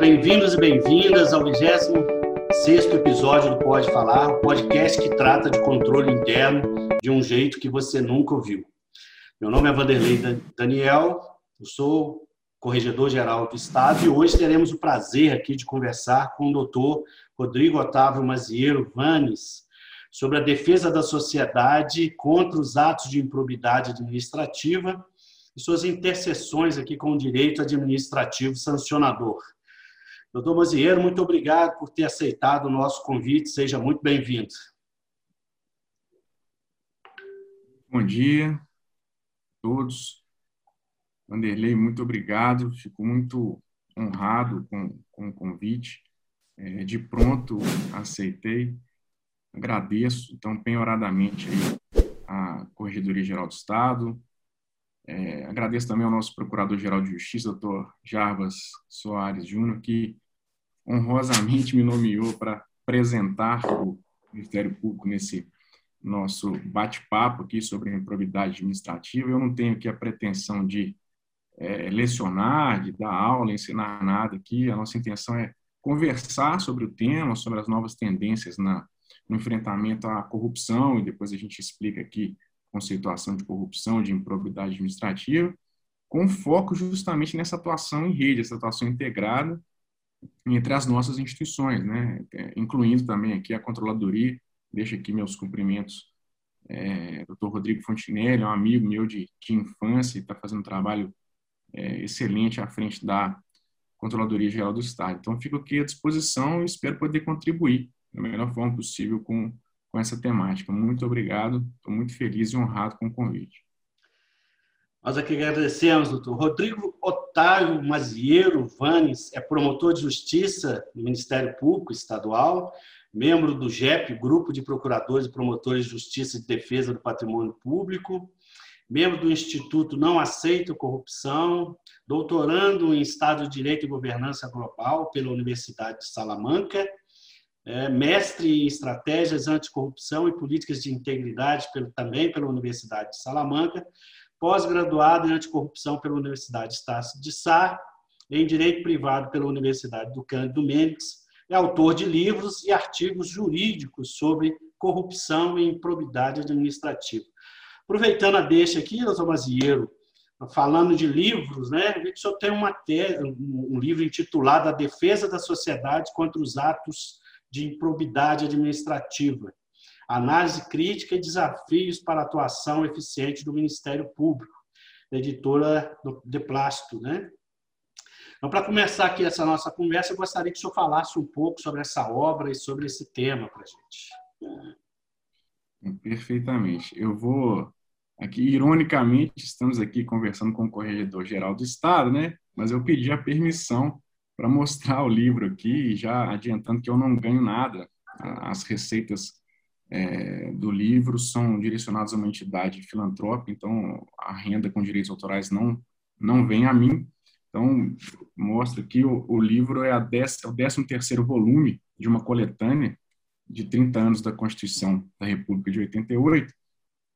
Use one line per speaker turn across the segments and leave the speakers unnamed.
bem-vindos e bem-vindas ao 26 episódio do Pode Falar, o podcast que trata de controle interno de um jeito que você nunca ouviu. Meu nome é Vanderlei Daniel, eu sou corregedor-geral do Estado e hoje teremos o prazer aqui de conversar com o doutor Rodrigo Otávio Mazieiro Vanes sobre a defesa da sociedade contra os atos de improbidade administrativa e suas interseções aqui com o direito administrativo sancionador. Doutor Mozieiro, muito obrigado por ter aceitado o nosso convite. Seja muito bem-vindo.
Bom dia a todos. Vanderlei, muito obrigado. Fico muito honrado com, com o convite. É, de pronto, aceitei. Agradeço, então, penhoradamente aí, a Corregedoria Geral do Estado. É, agradeço também ao nosso Procurador-Geral de Justiça, doutor Jarbas Soares Júnior, que honrosamente me nomeou para apresentar o Ministério Público nesse nosso bate-papo aqui sobre improbidade administrativa. Eu não tenho aqui a pretensão de é, lecionar, de dar aula, ensinar nada aqui. A nossa intenção é conversar sobre o tema, sobre as novas tendências na, no enfrentamento à corrupção, e depois a gente explica aqui conceituação de corrupção, de improbidade administrativa, com foco justamente nessa atuação em rede, essa atuação integrada entre as nossas instituições, né? É, incluindo também aqui a controladoria. Deixo aqui meus cumprimentos. É, Dr. Rodrigo Fontinelli, é um amigo meu de, de infância, está fazendo um trabalho é, excelente à frente da Controladoria Geral do Estado. Então, fico aqui à disposição e espero poder contribuir da melhor forma possível com, com essa temática. Muito obrigado, estou muito feliz e honrado com o convite.
Nós aqui agradecemos, doutor. Rodrigo Otávio Mazieiro Vanes é promotor de justiça do Ministério Público Estadual, membro do GEP, Grupo de Procuradores e Promotores de Justiça e de Defesa do Patrimônio Público, membro do Instituto Não Aceito Corrupção, doutorando em Estado de Direito e Governança Global pela Universidade de Salamanca, é, mestre em Estratégias Anticorrupção e Políticas de Integridade pelo, também pela Universidade de Salamanca, pós-graduado em Anticorrupção pela Universidade Estácio de Sá, em Direito Privado pela Universidade do Cândido Mendes, é autor de livros e artigos jurídicos sobre corrupção e improbidade administrativa. Aproveitando a deixa aqui, doutor Mazieiro, falando de livros, né? Eu vi o senhor tem uma um livro intitulado A Defesa da Sociedade contra os Atos de Improbidade Administrativa. Análise crítica e desafios para a atuação eficiente do Ministério Público, editora de Plástico, né? Então, para começar aqui essa nossa conversa, eu gostaria que o senhor falasse um pouco sobre essa obra e sobre esse tema para a
gente. Perfeitamente. Eu vou Aqui, ironicamente, estamos aqui conversando com o Corregedor-Geral do Estado, né? Mas eu pedi a permissão para mostrar o livro aqui, já adiantando que eu não ganho nada. As receitas é, do livro são direcionadas a uma entidade filantrópica, então a renda com direitos autorais não, não vem a mim. Então, mostra aqui, o, o livro é, dez, é o 13 terceiro volume de uma coletânea de 30 anos da Constituição da República de 88,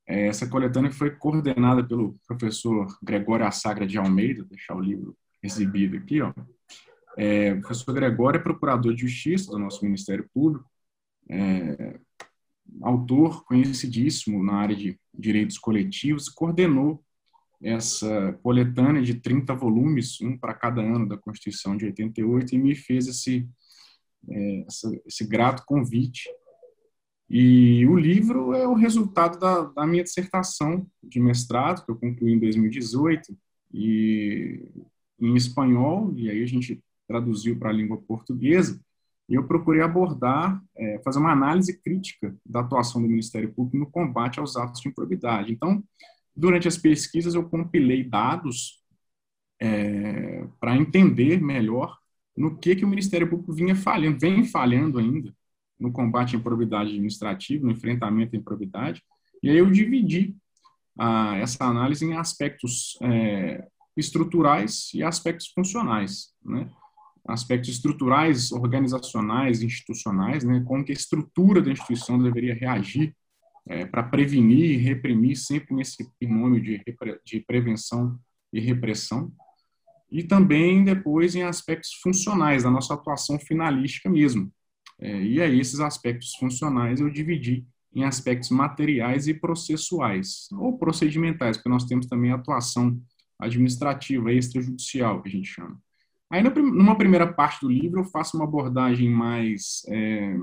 é, essa coletânea foi coordenada pelo professor Gregório Assagra de Almeida, deixar o livro exibido aqui, ó. É, o professor Gregório é procurador de justiça do nosso Ministério Público, é, autor conhecidíssimo na área de direitos coletivos, coordenou essa coletânea de 30 volumes, um para cada ano da Constituição de 88, e me fez esse, é, esse grato convite. E o livro é o resultado da, da, minha dissertação de mestrado, que eu concluí em 2018, e em espanhol, e aí a gente traduziu para a língua portuguesa, e eu procurei abordar, é, fazer uma análise crítica da atuação do Ministério Público no combate aos atos de improbidade. Então, durante as pesquisas, eu compilei dados é, para entender melhor no que, que o Ministério Público vinha falhando, vem falhando ainda, no combate à improbidade administrativa, no enfrentamento à improbidade, e aí eu dividi essa análise em aspectos é, estruturais e aspectos funcionais, né? Aspectos estruturais, organizacionais, institucionais, né? como que a estrutura da instituição deveria reagir é, para prevenir e reprimir sempre nesse binômio de, de prevenção e repressão, e também depois em aspectos funcionais, da nossa atuação finalística mesmo. É, e aí esses aspectos funcionais eu dividi em aspectos materiais e processuais, ou procedimentais, porque nós temos também a atuação administrativa, extrajudicial, que a gente chama. Aí, numa primeira parte do livro, eu faço uma abordagem mais é,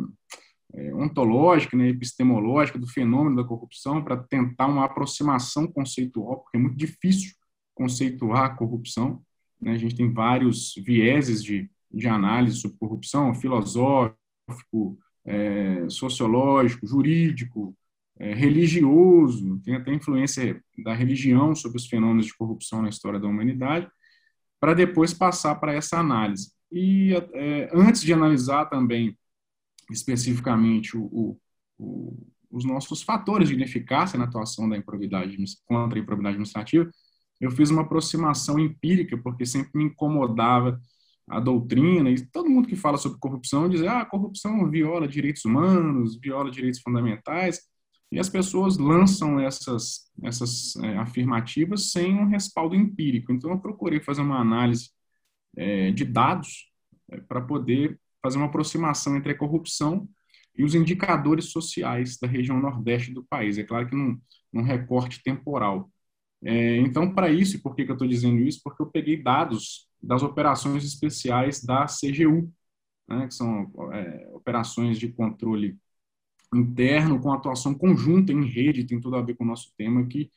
é, ontológica, né, epistemológica do fenômeno da corrupção, para tentar uma aproximação conceitual, porque é muito difícil conceituar a corrupção. Né? A gente tem vários vieses de, de análise sobre corrupção, filosófico, é, sociológico, jurídico, é, religioso, tem até influência da religião sobre os fenômenos de corrupção na história da humanidade, para depois passar para essa análise. E é, antes de analisar também especificamente o, o, os nossos fatores de ineficácia na atuação da improvidade contra a improvidade administrativa, eu fiz uma aproximação empírica, porque sempre me incomodava a doutrina, e todo mundo que fala sobre corrupção diz, ah, a corrupção viola direitos humanos, viola direitos fundamentais, e as pessoas lançam essas, essas é, afirmativas sem um respaldo empírico. Então, eu procurei fazer uma análise é, de dados é, para poder fazer uma aproximação entre a corrupção e os indicadores sociais da região nordeste do país. É claro que num, num recorte temporal. É, então, para isso, e por que, que eu estou dizendo isso? Porque eu peguei dados das operações especiais da CGU, né, que são é, operações de controle interno com atuação conjunta em rede, tem tudo a ver com o nosso tema aqui,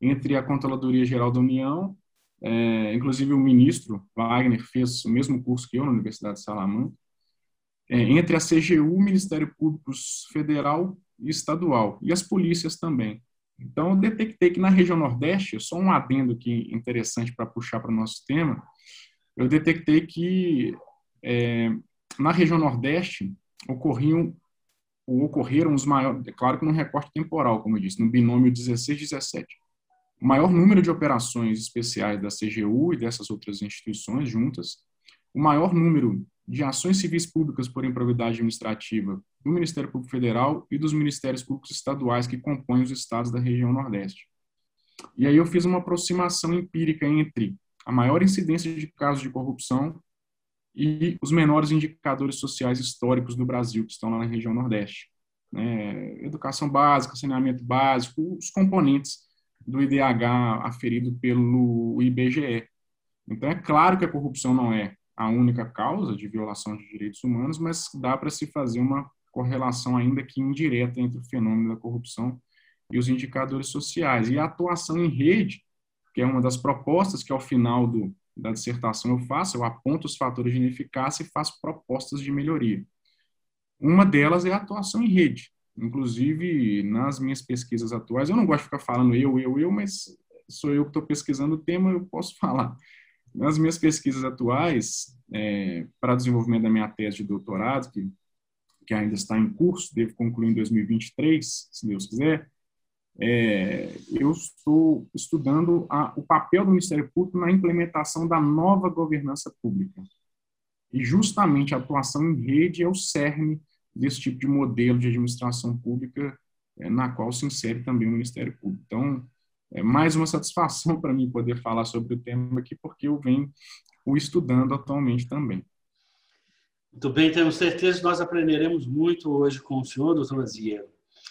entre a Controladoria Geral da União, é, inclusive o ministro Wagner fez o mesmo curso que eu na Universidade de Salamanca, é, entre a CGU, Ministério Público Federal e Estadual, e as polícias também. Então, eu detectei que na região Nordeste, só um adendo aqui interessante para puxar para o nosso tema, eu detectei que é, na região Nordeste ocorriam ocorreram os maiores, é claro que num recorte temporal, como eu disse, no binômio 16-17. O maior número de operações especiais da CGU e dessas outras instituições juntas, o maior número de ações civis públicas por improvidade administrativa do Ministério Público Federal e dos Ministérios Públicos Estaduais que compõem os estados da região Nordeste. E aí eu fiz uma aproximação empírica entre a maior incidência de casos de corrupção e os menores indicadores sociais históricos do Brasil, que estão lá na região Nordeste. Né? Educação básica, saneamento básico, os componentes do IDH aferido pelo IBGE. Então, é claro que a corrupção não é a única causa de violação de direitos humanos, mas dá para se fazer uma correlação ainda que indireta entre o fenômeno da corrupção e os indicadores sociais. E a atuação em rede que é uma das propostas que ao final do, da dissertação eu faço, eu aponto os fatores de ineficácia e faço propostas de melhoria. Uma delas é a atuação em rede. Inclusive, nas minhas pesquisas atuais, eu não gosto de ficar falando eu, eu, eu, mas sou eu que estou pesquisando o tema, eu posso falar. Nas minhas pesquisas atuais, é, para desenvolvimento da minha tese de doutorado, que, que ainda está em curso, devo concluir em 2023, se Deus quiser, é, eu estou estudando a, o papel do Ministério Público na implementação da nova governança pública. E justamente a atuação em rede é o cerne desse tipo de modelo de administração pública é, na qual se insere também o Ministério Público. Então, é mais uma satisfação para mim poder falar sobre o tema aqui, porque eu venho o estudando atualmente também.
Muito bem, temos certeza que nós aprenderemos muito hoje com o senhor, doutor Aziero.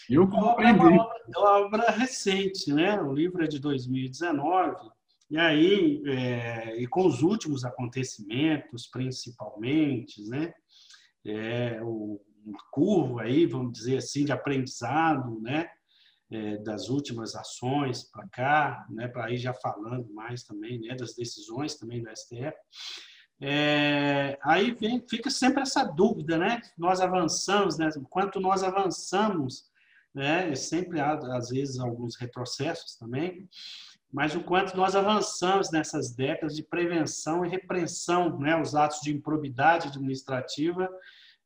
Eu
É uma obra, é uma obra recente, né? O livro é de 2019, e aí, é, e com os últimos acontecimentos, principalmente, né? É, o, curvo aí, vamos dizer assim, de aprendizado, né? É, das últimas ações para cá, né? Para ir já falando mais também, né? Das decisões também do STF. É, aí vem, fica sempre essa dúvida, né? Nós avançamos, né? Quanto nós avançamos né? sempre há, às vezes, alguns retrocessos também, mas o quanto nós avançamos nessas décadas de prevenção e repressão, né? os atos de improbidade administrativa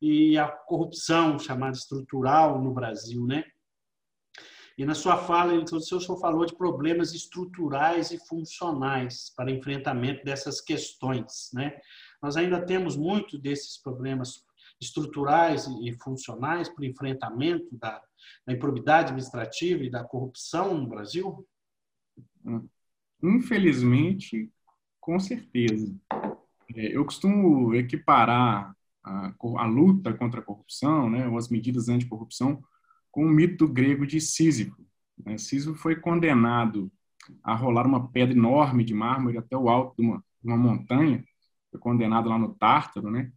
e a corrupção chamada estrutural no Brasil, né? E na sua fala, então, o senhor falou de problemas estruturais e funcionais para enfrentamento dessas questões, né? Nós ainda temos muito desses problemas estruturais e funcionais para o enfrentamento da, da improbidade administrativa e da corrupção no Brasil?
Infelizmente, com certeza. É, eu costumo equiparar a, a, luta contra a corrupção, né, ou as medidas anticorrupção, com o mito grego de Sísifo. Né? Sísifo foi condenado a rolar uma pedra enorme de mármore até o alto de uma, uma montanha, foi condenado lá no Tártaro, né?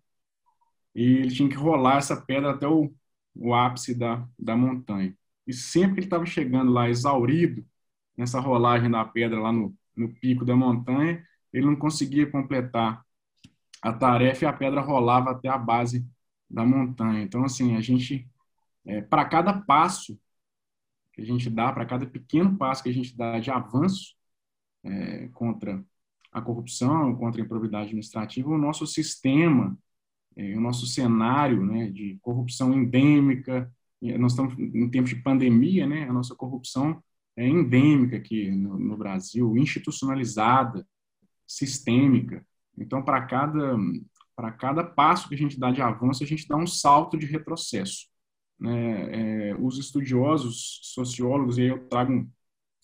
E ele tinha que rolar essa pedra até o, o ápice da, da montanha. E sempre que ele estava chegando lá exaurido, nessa rolagem da pedra lá no, no pico da montanha, ele não conseguia completar a tarefa e a pedra rolava até a base da montanha. Então, assim, a gente, é, para cada passo que a gente dá, para cada pequeno passo que a gente dá de avanço é, contra a corrupção, contra a improbidade administrativa, o nosso sistema, é, o nosso cenário né, de corrupção endêmica, nós estamos em tempos de pandemia, né, a nossa corrupção é endêmica aqui no, no Brasil, institucionalizada, sistêmica. Então, para cada, para cada passo que a gente dá de avanço, a gente dá um salto de retrocesso. Né? É, os estudiosos, sociólogos, e aí eu trago um,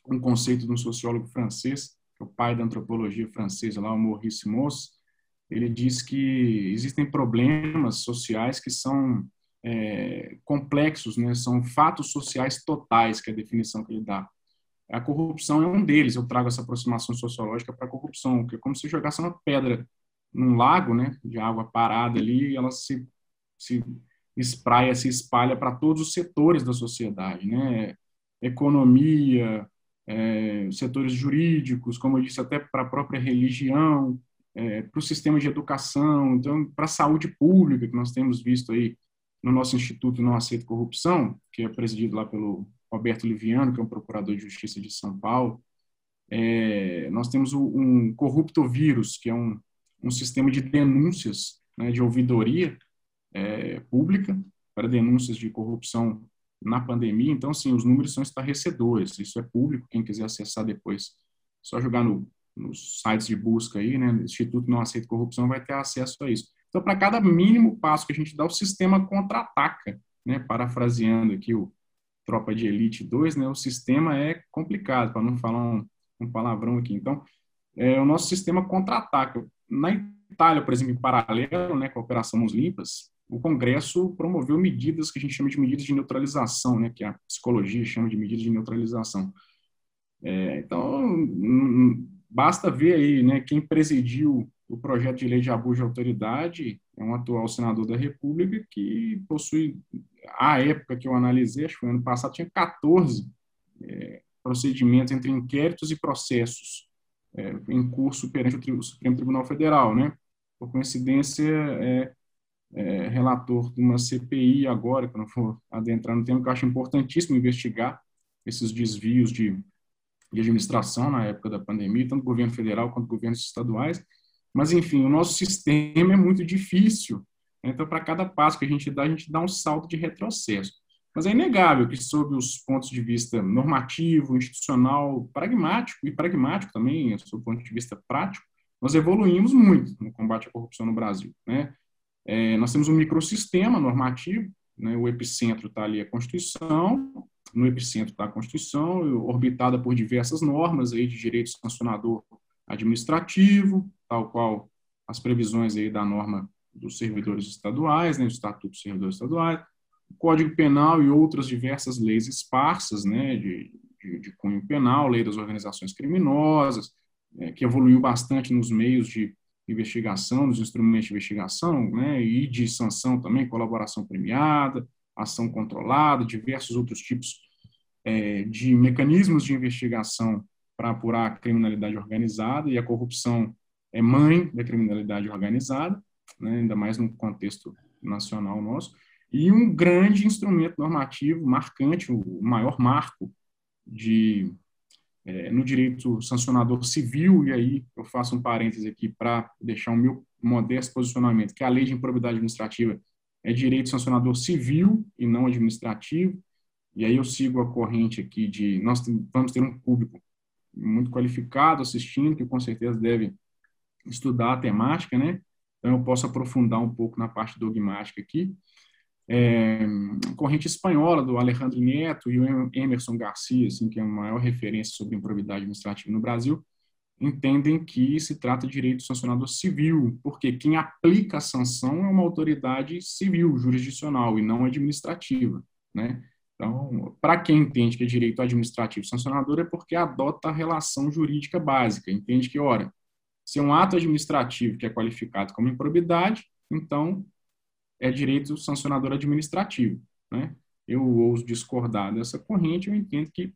um conceito de um sociólogo francês, que é o pai da antropologia francesa, lá, o Maurice Moss, ele diz que existem problemas sociais que são é, complexos, né? são fatos sociais totais, que é a definição que ele dá. A corrupção é um deles. Eu trago essa aproximação sociológica para a corrupção, que é como se jogasse uma pedra num lago, né, de água parada ali, e ela se, se espraia, se espalha para todos os setores da sociedade, né, economia, é, setores jurídicos, como eu disse, até para a própria religião, é, para o sistema de educação, então para a saúde pública que nós temos visto aí no nosso instituto Não Aceito Corrupção, que é presidido lá pelo Roberto Liviano, que é um procurador de justiça de São Paulo. É, nós temos um corrupto vírus, que é um, um sistema de denúncias, né, de ouvidoria é, pública para denúncias de corrupção na pandemia. Então, sim, os números são estarrecedores. Isso é público. Quem quiser acessar depois, só jogar no, nos sites de busca aí, né? Instituto Não Aceita Corrupção vai ter acesso a isso. Então, para cada mínimo passo que a gente dá, o sistema contra-ataca, né? Parafraseando aqui o Tropa de Elite 2, né? O sistema é complicado, para não falar um, um, palavrão aqui. Então, é, o nosso sistema contra-ataca. Na Itália, por exemplo, em paralelo, né, com a Operação Mãos Limpas, o Congresso promoveu medidas que a gente chama de medidas de neutralização, né, que a psicologia chama de medidas de neutralização. É, então, basta ver aí, né, quem presidiu o projeto de lei de abuso de autoridade é um atual senador da República que possui, à época que eu analisei, acho que foi ano passado, tinha 14 é, procedimentos entre inquéritos e processos é, em curso perante o Supremo Tribunal Federal, né? Por coincidência, é, é, relator de uma CPI agora, que eu não vou adentrar no tema, que eu acho importantíssimo investigar esses desvios de, de administração na época da pandemia, tanto governo federal quanto governos estaduais, mas, enfim, o nosso sistema é muito difícil. Né? Então, para cada passo que a gente dá, a gente dá um salto de retrocesso. Mas é inegável que, sob os pontos de vista normativo, institucional, pragmático e pragmático também, sob o ponto de vista prático, nós evoluímos muito no combate à corrupção no Brasil. Né? É, nós temos um microsistema normativo, né? o epicentro está ali a Constituição, no epicentro está a Constituição, orbitada por diversas normas aí de direito sancionador administrativo, tal qual as previsões aí da norma dos servidores estaduais, né, do Estatuto dos Servidores Estaduais, o Código Penal e outras diversas leis esparsas, né, de, de, de cunho penal, lei das organizações criminosas, é, que evoluiu bastante nos meios de investigação, nos instrumentos de investigação, né, e de sanção também, colaboração premiada, ação controlada, diversos outros tipos é, de mecanismos de investigação para apurar a criminalidade organizada e a corrupção é mãe da criminalidade organizada, né, ainda mais no contexto nacional nosso, e um grande instrumento normativo marcante, o maior marco de é, no direito sancionador civil, e aí eu faço um parêntese aqui para deixar o meu modesto posicionamento, que a lei de improbidade administrativa é direito sancionador civil e não administrativo, e aí eu sigo a corrente aqui de nós vamos ter um público muito qualificado assistindo, que com certeza deve estudar a temática, né? Então eu posso aprofundar um pouco na parte dogmática aqui. É, corrente espanhola do Alejandro Neto e o Emerson Garcia, assim, que é a maior referência sobre improbidade administrativa no Brasil, entendem que se trata de direito sancionador civil, porque quem aplica a sanção é uma autoridade civil, jurisdicional, e não administrativa, né? Então, para quem entende que é direito administrativo sancionador, é porque adota a relação jurídica básica, entende que, ora, se é um ato administrativo que é qualificado como improbidade, então é direito sancionador administrativo, né? Eu ouso discordar dessa corrente, eu entendo que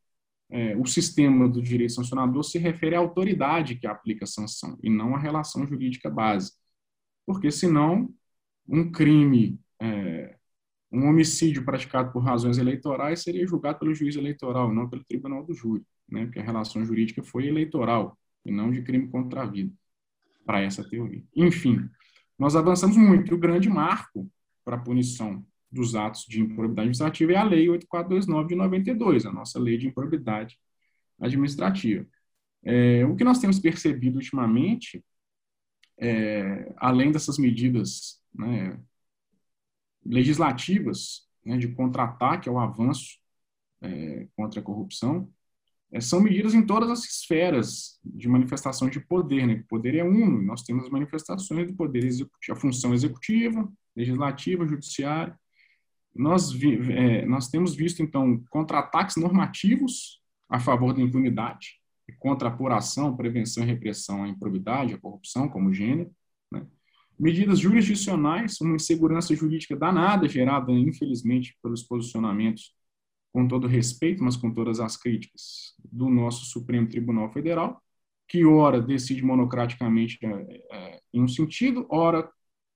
é, o sistema do direito sancionador se refere à autoridade que aplica a sanção e não à relação jurídica básica. Porque, senão, um crime, é, um homicídio praticado por razões eleitorais seria julgado pelo juiz eleitoral, não pelo tribunal do júri, né? porque a relação jurídica foi eleitoral e não de crime contra a vida, para essa teoria. Enfim, nós avançamos muito. E o grande marco para a punição dos atos de improbidade administrativa é a Lei 8429 de 92, a nossa lei de improbidade administrativa. É, o que nós temos percebido ultimamente, é, além dessas medidas né, legislativas né, de contra-ataque ao avanço é, contra a corrupção, é, são medidas em todas as esferas de manifestação de poder. Né? O poder é uno, nós temos manifestações do poder executivo, a função executiva, legislativa, judiciária, nós, é, nós temos visto, então, contra-ataques normativos a favor da impunidade, contra a apuração, prevenção e repressão à improbidade, à corrupção, como gênero. Né? Medidas jurisdicionais, uma insegurança jurídica danada, gerada, infelizmente, pelos posicionamentos, com todo respeito, mas com todas as críticas, do nosso Supremo Tribunal Federal, que ora decide monocraticamente é, é, em um sentido, ora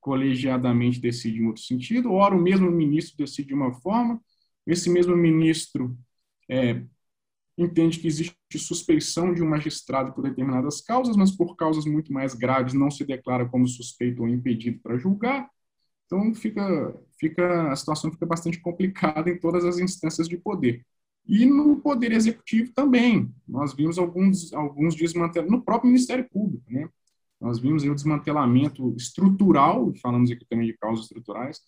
colegiadamente decide em outro sentido, ora o mesmo ministro decide de uma forma, esse mesmo ministro é, entende que existe suspeição de um magistrado por determinadas causas, mas por causas muito mais graves não se declara como suspeito ou impedido para julgar. Então fica, fica a situação fica bastante complicada em todas as instâncias de poder. E no poder executivo também. Nós vimos alguns alguns desmantelamentos no próprio Ministério Público, né? Nós vimos o desmantelamento estrutural, falamos aqui também de causas estruturais,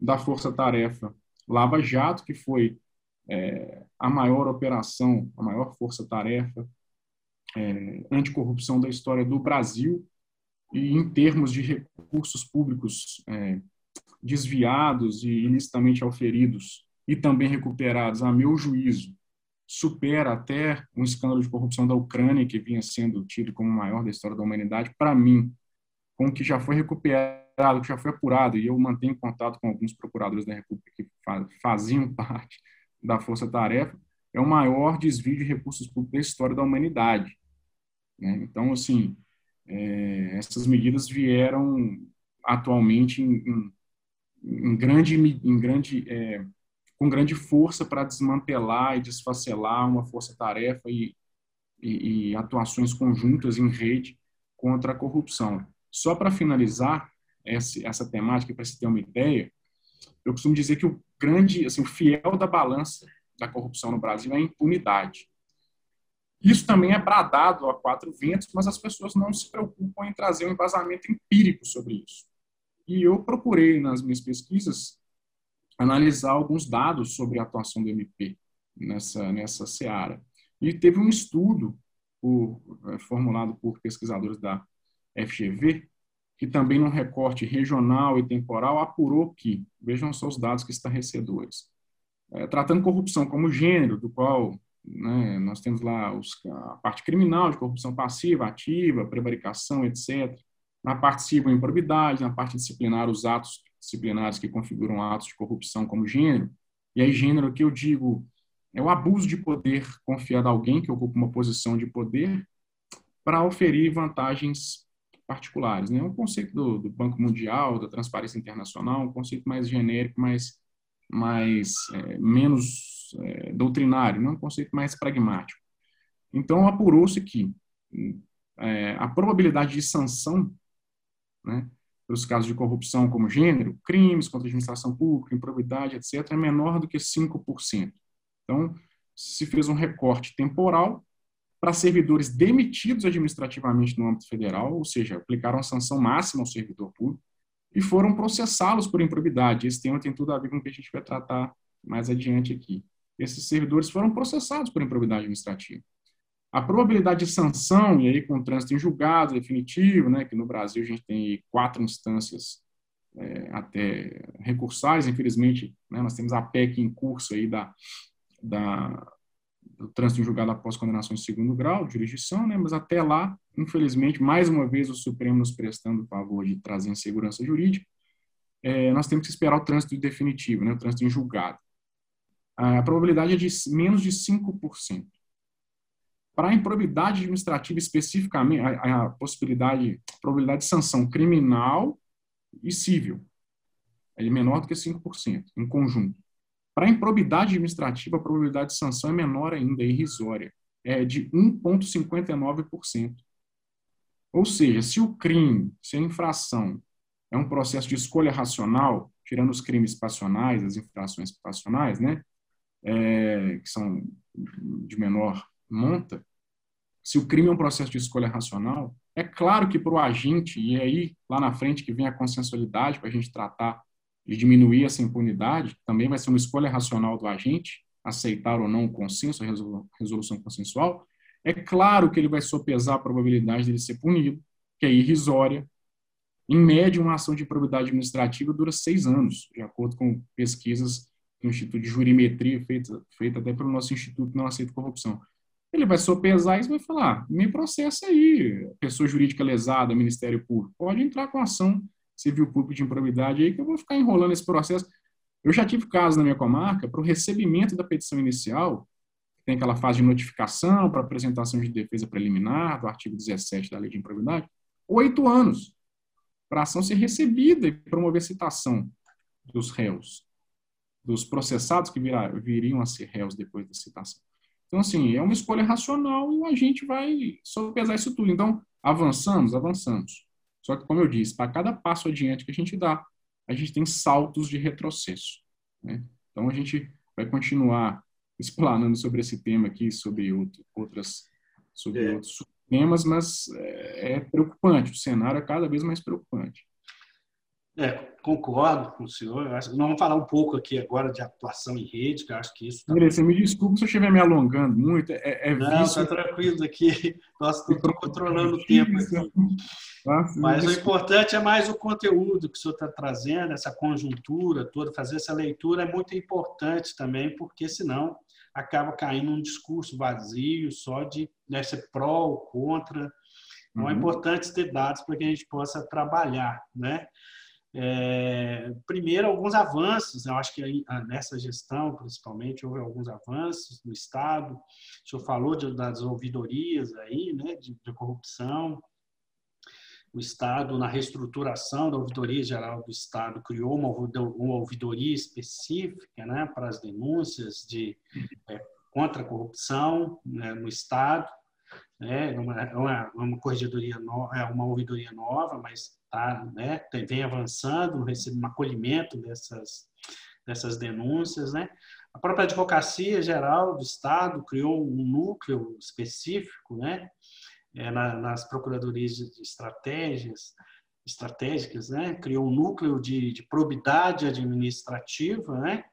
da força-tarefa Lava Jato, que foi é, a maior operação, a maior força-tarefa é, anticorrupção da história do Brasil, e em termos de recursos públicos é, desviados e ilicitamente auferidos e também recuperados, a meu juízo, supera até um escândalo de corrupção da Ucrânia, que vinha sendo tido como o maior da história da humanidade, para mim, com o que já foi recuperado, que já foi apurado, e eu mantenho contato com alguns procuradores da República que faziam parte da Força Tarefa, é o maior desvio de recursos públicos da história da humanidade. Né? Então, assim, é, essas medidas vieram atualmente em, em, em grande, em grande é, com grande força para desmantelar e desfacelar uma força-tarefa e, e, e, atuações conjuntas em rede contra a corrupção. Só para finalizar essa, essa temática, para se ter uma ideia, eu costumo dizer que o grande, assim, o fiel da balança da corrupção no Brasil é a impunidade. Isso também é bradado a quatro ventos, mas as pessoas não se preocupam em trazer um embasamento empírico sobre isso. E eu procurei nas minhas pesquisas analisar alguns dados sobre a atuação do MP nessa, nessa seara. E teve um estudo por, é, formulado por pesquisadores da FGV, que também num recorte regional e temporal apurou que, vejam só os dados que estarrecedores, é, tratando corrupção como gênero, do qual né, nós temos lá os, a parte criminal de corrupção passiva, ativa, prevaricação, etc. Na parte civil, improbidade, na parte disciplinar, os atos disciplinares que configuram atos de corrupção como gênero. E aí, gênero que eu digo é o abuso de poder confiado a alguém que ocupa uma posição de poder para oferir vantagens particulares. Né? Um conceito do, do, Banco Mundial, da transparência internacional, um conceito mais genérico, mais, mais é, menos é, doutrinário, não um conceito mais pragmático. Então, apurou-se que é, a probabilidade de sanção né, pelos casos de corrupção como gênero, crimes contra a administração pública, improbidade, etc., é menor do que 5%. Então, se fez um recorte temporal para servidores demitidos administrativamente no âmbito federal, ou seja, aplicaram a sanção máxima ao servidor público e foram processá-los por improbidade. Esse tema tem tudo a ver com o que a gente vai tratar mais adiante aqui. Esses servidores foram processados por improbidade administrativa. A probabilidade de sanção, e aí com trânsito em julgado definitivo, né, que no Brasil a gente tem quatro instâncias é, até recursais, infelizmente, né, nós temos a PEC em curso aí da, da, do trânsito em julgado após condenação em segundo grau, de jurisdição, né, mas até lá, infelizmente, mais uma vez o Supremo nos prestando o favor de trazer insegurança jurídica, é, nós temos que esperar o trânsito definitivo, né, o trânsito em julgado. A probabilidade é de menos de 5%. Para a improbidade administrativa especificamente, a, a possibilidade, a probabilidade de sanção criminal e civil é menor do que 5%, em conjunto. Para a improbidade administrativa, a probabilidade de sanção é menor ainda, é irrisória, é de 1,59%. Ou seja, se o crime, se a infração é um processo de escolha racional, tirando os crimes passionais, as infrações passionais, né, é, que são de menor monta, se o crime é um processo de escolha racional, é claro que para o agente, e aí lá na frente que vem a consensualidade para a gente tratar de diminuir essa impunidade, também vai ser uma escolha racional do agente, aceitar ou não o consenso, a resolução consensual, é claro que ele vai sopesar a probabilidade dele ser punido, que é irrisória, em média, uma ação de probidade administrativa dura seis anos, de acordo com pesquisas do Instituto de Jurimetria, feita, feita até pelo nosso Instituto Não Aceita Corrupção. Ele vai sopesar e vai falar: me processa aí, pessoa jurídica lesada, Ministério Público, pode entrar com ação civil pública de improbidade aí, que eu vou ficar enrolando esse processo. Eu já tive casos na minha comarca para o recebimento da petição inicial, tem aquela fase de notificação para apresentação de defesa preliminar, do artigo 17 da Lei de Improbidade, oito anos para a ação ser recebida e promover citação dos réus, dos processados que viriam a ser réus depois da citação. Então, assim, é uma escolha racional e a gente vai sopesar isso tudo. Então, avançamos, avançamos. Só que, como eu disse, para cada passo adiante que a gente dá, a gente tem saltos de retrocesso. Né? Então, a gente vai continuar explanando sobre esse tema aqui, sobre outro, outras, sobre é. outros temas, mas é, é preocupante. O cenário é cada vez mais preocupante.
É, concordo com o senhor. Nós vamos falar um pouco aqui agora de atuação em rede, que eu acho que isso. Tá...
Você me desculpe se eu estiver me alongando muito. É, é
Não, está tranquilo aqui. Nós estamos controlando o tempo aqui. Mas o importante é mais o conteúdo que o senhor está trazendo, essa conjuntura toda, fazer essa leitura é muito importante também, porque senão acaba caindo num discurso vazio só de né, ser pró ou contra. Então, é uhum. é importante ter dados para que a gente possa trabalhar, né? É, primeiro, alguns avanços, eu acho que ah, nessa gestão, principalmente, houve alguns avanços no Estado. O senhor falou de, das ouvidorias aí, né, de, de corrupção, o Estado, na reestruturação da Ouvidoria Geral do Estado, criou uma, uma ouvidoria específica né, para as denúncias de, é, contra a corrupção né, no Estado. Né, uma, é uma, uma corregedoria, no, é uma ouvidoria nova, mas tá, né, vem avançando, recebe um acolhimento dessas, dessas denúncias. Né. A própria Advocacia Geral do Estado criou um núcleo específico, né, é, na, nas procuradorias de estratégias estratégicas, né? Criou um núcleo de, de probidade administrativa, né?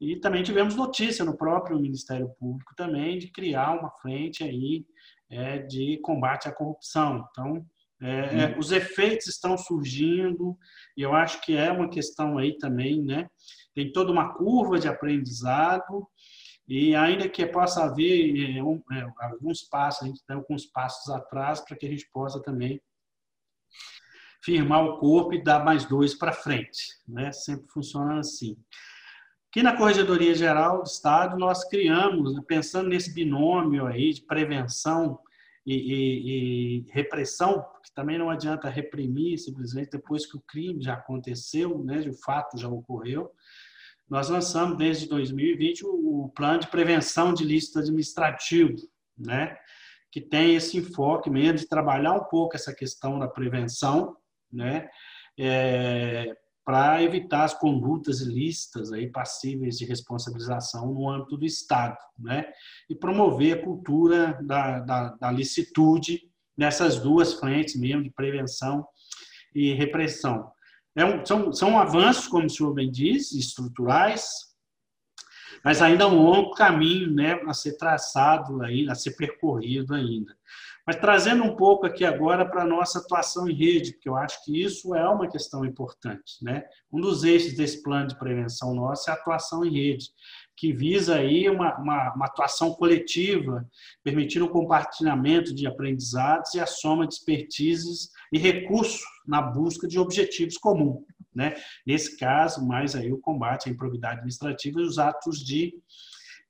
E também tivemos notícia no próprio Ministério Público também de criar uma frente aí é, de combate à corrupção. Então, é, é, os efeitos estão surgindo e eu acho que é uma questão aí também, né? Tem toda uma curva de aprendizado e ainda que possa haver é, um, é, alguns passos, a gente tem alguns passos atrás para que a gente possa também firmar o corpo e dar mais dois para frente. Né? Sempre funciona assim. Aqui na Corregedoria Geral do Estado, nós criamos, né, pensando nesse binômio aí de prevenção e, e, e, repressão, que também não adianta reprimir simplesmente depois que o crime já aconteceu, né, o fato já ocorreu, nós lançamos desde 2020 o plano de prevenção de ilícito administrativo, né? que tem esse enfoque mesmo de trabalhar um pouco essa questão da prevenção, né? É, para evitar as condutas ilícitas aí passíveis de responsabilização no âmbito do Estado, né? E promover a cultura da, da, da licitude nessas duas frentes mesmo de prevenção e repressão. É um, são, são avanços, como o senhor bem diz, estruturais, mas ainda é um longo caminho né, a ser traçado, aí, a ser percorrido ainda. Mas trazendo um pouco aqui agora para a nossa atuação em rede, porque eu acho que isso é uma questão importante. Né? Um dos eixos desse plano de prevenção nosso é a atuação em rede, que visa aí uma, uma, uma atuação coletiva, permitindo o compartilhamento de aprendizados e a soma de expertises e recursos na busca de objetivos comuns. Né? Nesse caso, mais aí o combate à improbidade administrativa e os atos de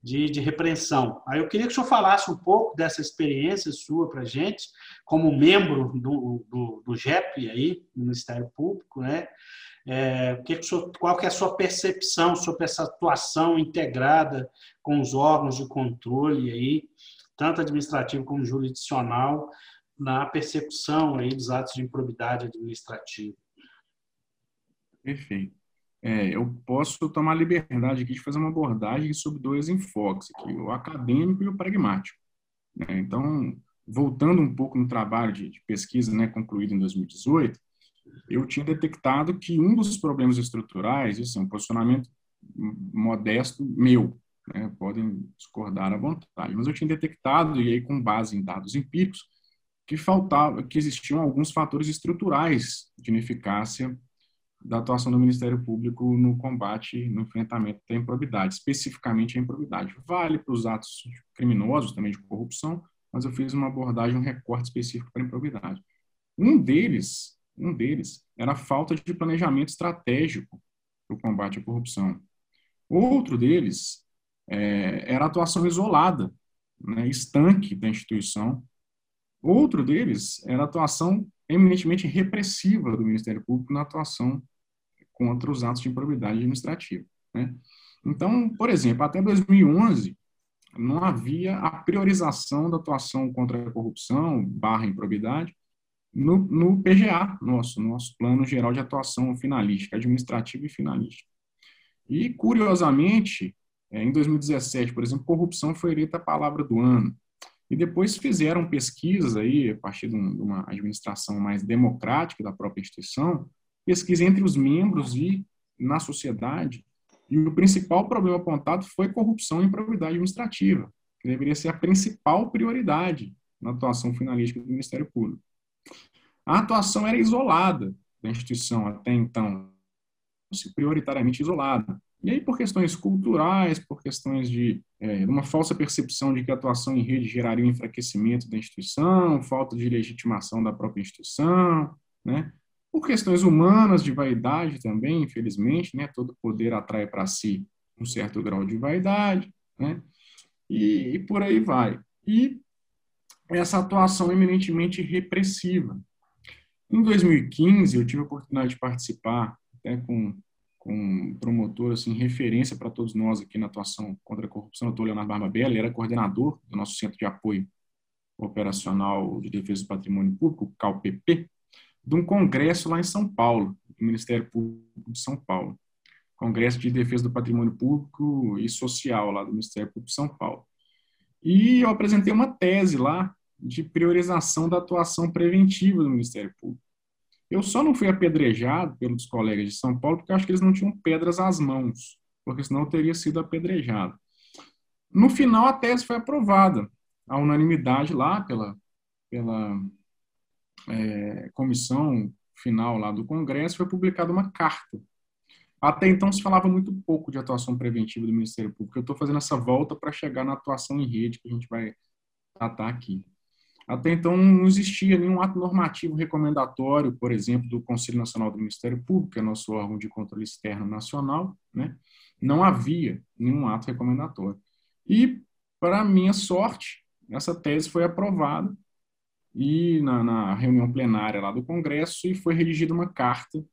de, de, repreensão. Aí eu queria que o senhor falasse um pouco dessa experiência sua para a gente, como membro do, do, do GEP aí, do Ministério Público, né? É, que que senhor, qual que é a sua percepção sobre essa atuação integrada com os órgãos de controle aí, tanto administrativo como jurisdicional, na persecução aí dos atos de improbidade administrativa?
Perfeito é, eu posso tomar liberdade aqui de fazer uma abordagem sobre dois enfoques, aqui, o acadêmico e o pragmático. Né? Então, voltando um pouco no trabalho de, de pesquisa né, concluído em 2018, eu tinha detectado que um dos problemas estruturais, isso é um posicionamento modesto meu, né, podem discordar à vontade, mas eu tinha detectado, e aí com base em dados empíricos, que faltava, que existiam alguns fatores estruturais de ineficácia da atuação do Ministério Público no combate, no enfrentamento da improbidade, especificamente a improbidade. Vale para os atos criminosos, também de corrupção, mas eu fiz uma abordagem, um recorte específico para a improbidade. Um deles, um deles era a falta de planejamento estratégico para o combate à corrupção. Outro deles é, era a atuação isolada, né, estanque da instituição. Outro deles era a atuação eminentemente repressiva do Ministério Público na atuação contra os atos de improbidade administrativa. Né? Então, por exemplo, até 2011, não havia a priorização da atuação contra a corrupção barra improbidade no, no PGA, nosso, nosso Plano Geral de Atuação Finalística, Administrativa e Finalística. E, curiosamente, é, em 2017, por exemplo, corrupção foi eleita a palavra do ano. E depois fizeram pesquisas aí, a partir de uma administração mais democrática da própria instituição, pesquisa entre os membros e na sociedade, e o principal problema apontado foi corrupção e improbidade administrativa, que deveria ser a principal prioridade na atuação finalística do Ministério Público. A atuação era isolada da instituição até então, prioritariamente isolada. E aí, por questões culturais, por questões de é, uma falsa percepção de que a atuação em rede geraria um enfraquecimento da instituição, falta de legitimação da própria instituição, né? Por questões humanas, de vaidade também, infelizmente, né? Todo poder atrai para si um certo grau de vaidade, né? E, e por aí vai. E essa atuação eminentemente repressiva. Em 2015, eu tive a oportunidade de participar até com, com um promotor, assim, referência para todos nós aqui na atuação contra a corrupção, doutor Leonardo Barbabella, ele era coordenador do nosso Centro de Apoio Operacional de Defesa do Patrimônio Público, CALPP, de um congresso lá em São Paulo, do Ministério Público de São Paulo. Congresso de Defesa do Patrimônio Público e Social lá do Ministério Público de São Paulo. E eu apresentei uma tese lá de priorização da atuação preventiva do Ministério Público. Eu só não fui apedrejado pelos colegas de São Paulo porque acho que eles não tinham pedras às mãos, porque senão eu teria sido apedrejado. No final, a tese foi aprovada, à unanimidade lá pela, pela é, comissão final lá do Congresso, foi publicada uma carta. Até então se falava muito pouco de atuação preventiva do Ministério Público. Eu estou fazendo essa volta para chegar na atuação em rede que a gente vai tratar aqui. Até então não existia nenhum ato normativo recomendatório, por exemplo, do Conselho Nacional do Ministério Público, que é nosso órgão de controle externo nacional, né? Não havia nenhum ato recomendatório. E, para minha sorte, essa tese foi aprovada e na, na, reunião plenária lá do Congresso e foi redigida uma carta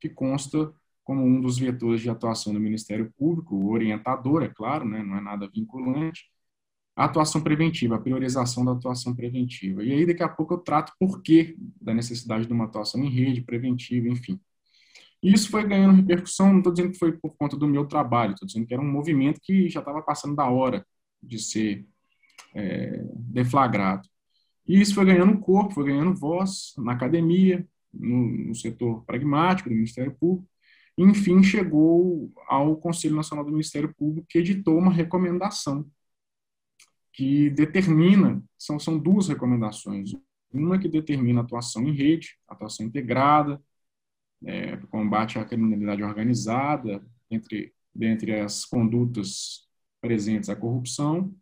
que consta como um dos vetores de atuação do Ministério Público, orientador, é claro, né, não é nada vinculante, a atuação preventiva, a priorização da atuação preventiva. E aí, daqui a pouco, eu trato por que da necessidade de uma atuação em rede, preventiva, enfim. E isso foi ganhando repercussão, não estou dizendo que foi por conta do meu trabalho, estou dizendo que era um movimento que já estava passando da hora de ser é, deflagrado. E isso foi ganhando corpo, foi ganhando voz na academia, no, no setor pragmático do Ministério Público. enfim, chegou ao Conselho Nacional do Ministério Público, que editou uma recomendação que determina, são, são duas recomendações. Uma que determina atuação em rede, atuação integrada, é, combate à criminalidade organizada, entre, dentre as condutas presentes a corrupção,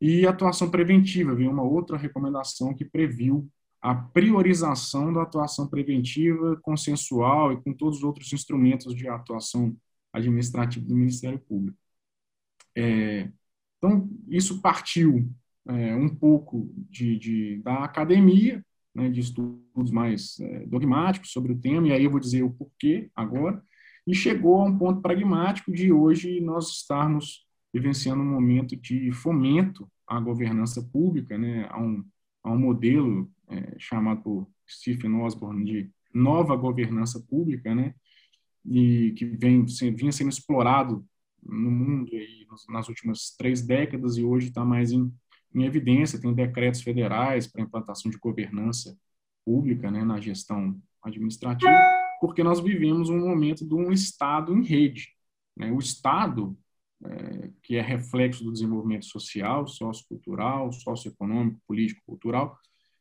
e atuação preventiva, veio uma outra recomendação que previu a priorização da atuação preventiva, consensual e com todos os outros instrumentos de atuação administrativa do Ministério Público. É, então, isso partiu é, um pouco de, de, da academia, né, de estudos mais é, dogmáticos sobre o tema, e aí eu vou dizer o porquê agora, e chegou a um ponto pragmático de hoje nós estarmos vivenciando um momento de fomento à governança pública, né, a, um, a um modelo é, chamado por Stephen Osborne de nova governança pública, né, e que vem, vinha sendo explorado no mundo aí, nas últimas três décadas e hoje está mais em, em evidência. Tem decretos federais para implantação de governança pública né, na gestão administrativa, porque nós vivemos um momento de um Estado em rede. Né? O Estado, é, que é reflexo do desenvolvimento social, sociocultural, socioeconômico, político, cultural,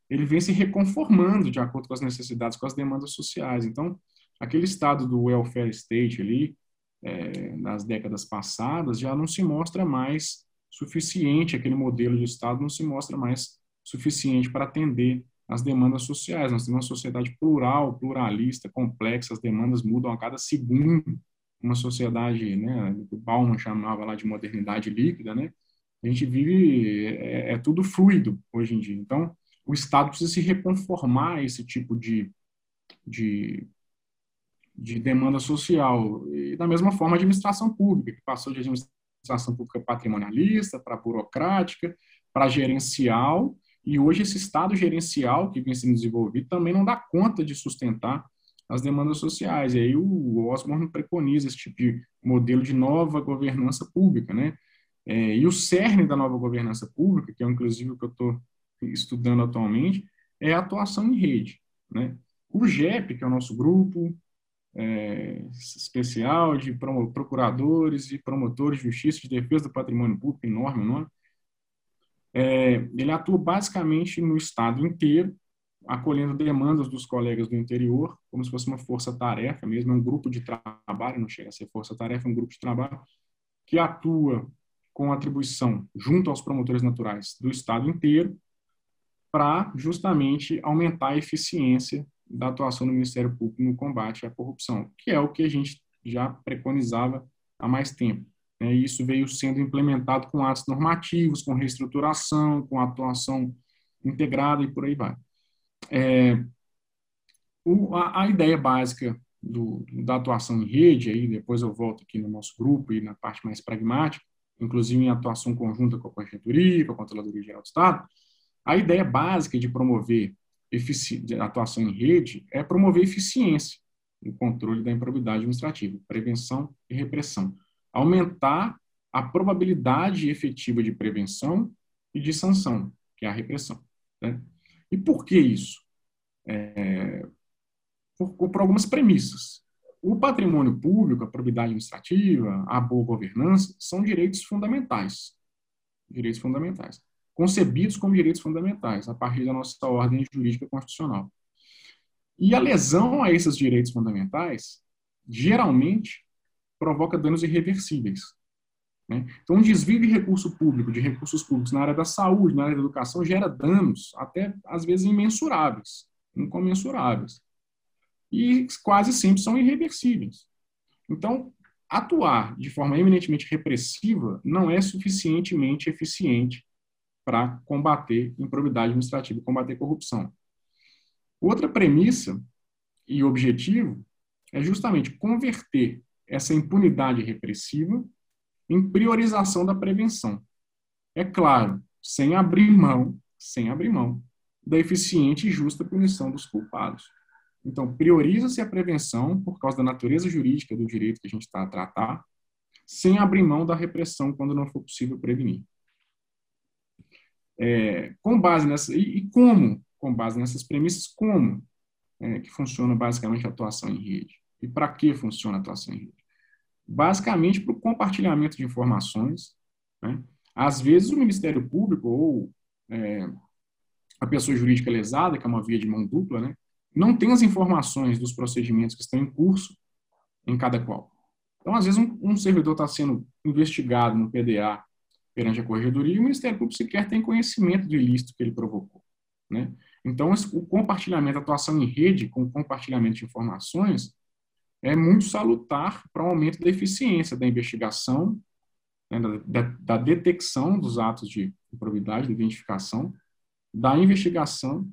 ele vem se reconformando de acordo com as necessidades, com as demandas sociais. Então, aquele estado do welfare state ali, é, nas décadas passadas, já não se mostra mais suficiente, aquele modelo de Estado não se mostra mais suficiente para atender as demandas sociais. Nós temos uma sociedade plural, pluralista, complexa, as demandas mudam a cada segundo. Uma sociedade, né, o Bauman chamava lá de modernidade líquida, né? A gente vive, é, é tudo fluido hoje em dia. Então, o Estado precisa se reconformar a esse tipo de, de de demanda social. E, da mesma forma, a administração pública, que passou de administração pública patrimonialista para burocrática, para gerencial, e hoje esse estado gerencial que vem sendo desenvolvido também não dá conta de sustentar as demandas sociais. E aí o Osborne preconiza esse tipo de modelo de nova governança pública, né? É, e o cerne da nova governança pública, que é inclusive o que eu estou estudando atualmente, é a atuação em rede, né? O GEP, que é o nosso grupo é, especial de procuradores e promotores de justiça de defesa do patrimônio público, enorme o nome. É, ele atua basicamente no estado inteiro, acolhendo demandas dos colegas do interior, como se fosse uma força-tarefa mesmo, é um grupo de trabalho, não chega a ser força-tarefa, é um grupo de trabalho que atua com atribuição junto aos promotores naturais do estado inteiro, para justamente aumentar a eficiência da atuação do Ministério Público no combate à corrupção, que é o que a gente já preconizava há mais tempo. Né? E isso veio sendo implementado com atos normativos, com reestruturação, com atuação integrada e por aí vai. É, o, a, a, ideia básica do, da atuação em rede, aí depois eu volto aqui no nosso grupo e na parte mais pragmática, inclusive em atuação conjunta com a Corregedoria, com a Controladoria Geral do Estado, a ideia básica de promover de atuação em rede é promover eficiência no controle da improbidade administrativa, prevenção e repressão. Aumentar a probabilidade efetiva de prevenção e de sanção, que é a repressão. Né? E por que isso? É, por, por algumas premissas. O patrimônio público, a probidade administrativa, a boa governança são direitos fundamentais. Direitos fundamentais concebidos como direitos fundamentais, a partir da nossa ordem jurídica constitucional. E a lesão a esses direitos fundamentais, geralmente, provoca danos irreversíveis. Né? Então, um desvio de recurso público, de recursos públicos na área da saúde, na área da educação, gera danos, até às vezes imensuráveis, incomensuráveis. E quase sempre são irreversíveis. Então, atuar de forma eminentemente repressiva não é suficientemente eficiente para combater improbidade administrativa, combater corrupção. Outra premissa e objetivo é justamente converter essa impunidade repressiva em priorização da prevenção. É claro, sem abrir mão, sem abrir mão da eficiente e justa punição dos culpados. Então, prioriza-se a prevenção por causa da natureza jurídica do direito que a gente está a tratar, sem abrir mão da repressão quando não for possível prevenir. É, com base nessa e, e, como, com base nessas premissas, como é, que funciona basicamente a atuação em rede? E para que funciona a atuação em rede? Basicamente para o compartilhamento de informações. Né? Às vezes o Ministério Público ou é, a pessoa jurídica lesada, que é uma via de mão dupla, né, não tem as informações dos procedimentos que estão em curso em cada qual. Então, às vezes, um, um servidor está sendo investigado no PDA perante a corregedoria e o Ministério Público sequer tem conhecimento do ilícito que ele provocou. Né? Então, o compartilhamento, a atuação em rede com compartilhamento de informações é muito salutar para o aumento da eficiência da investigação, né, da, da, detecção dos atos de improbidade, de identificação, da investigação,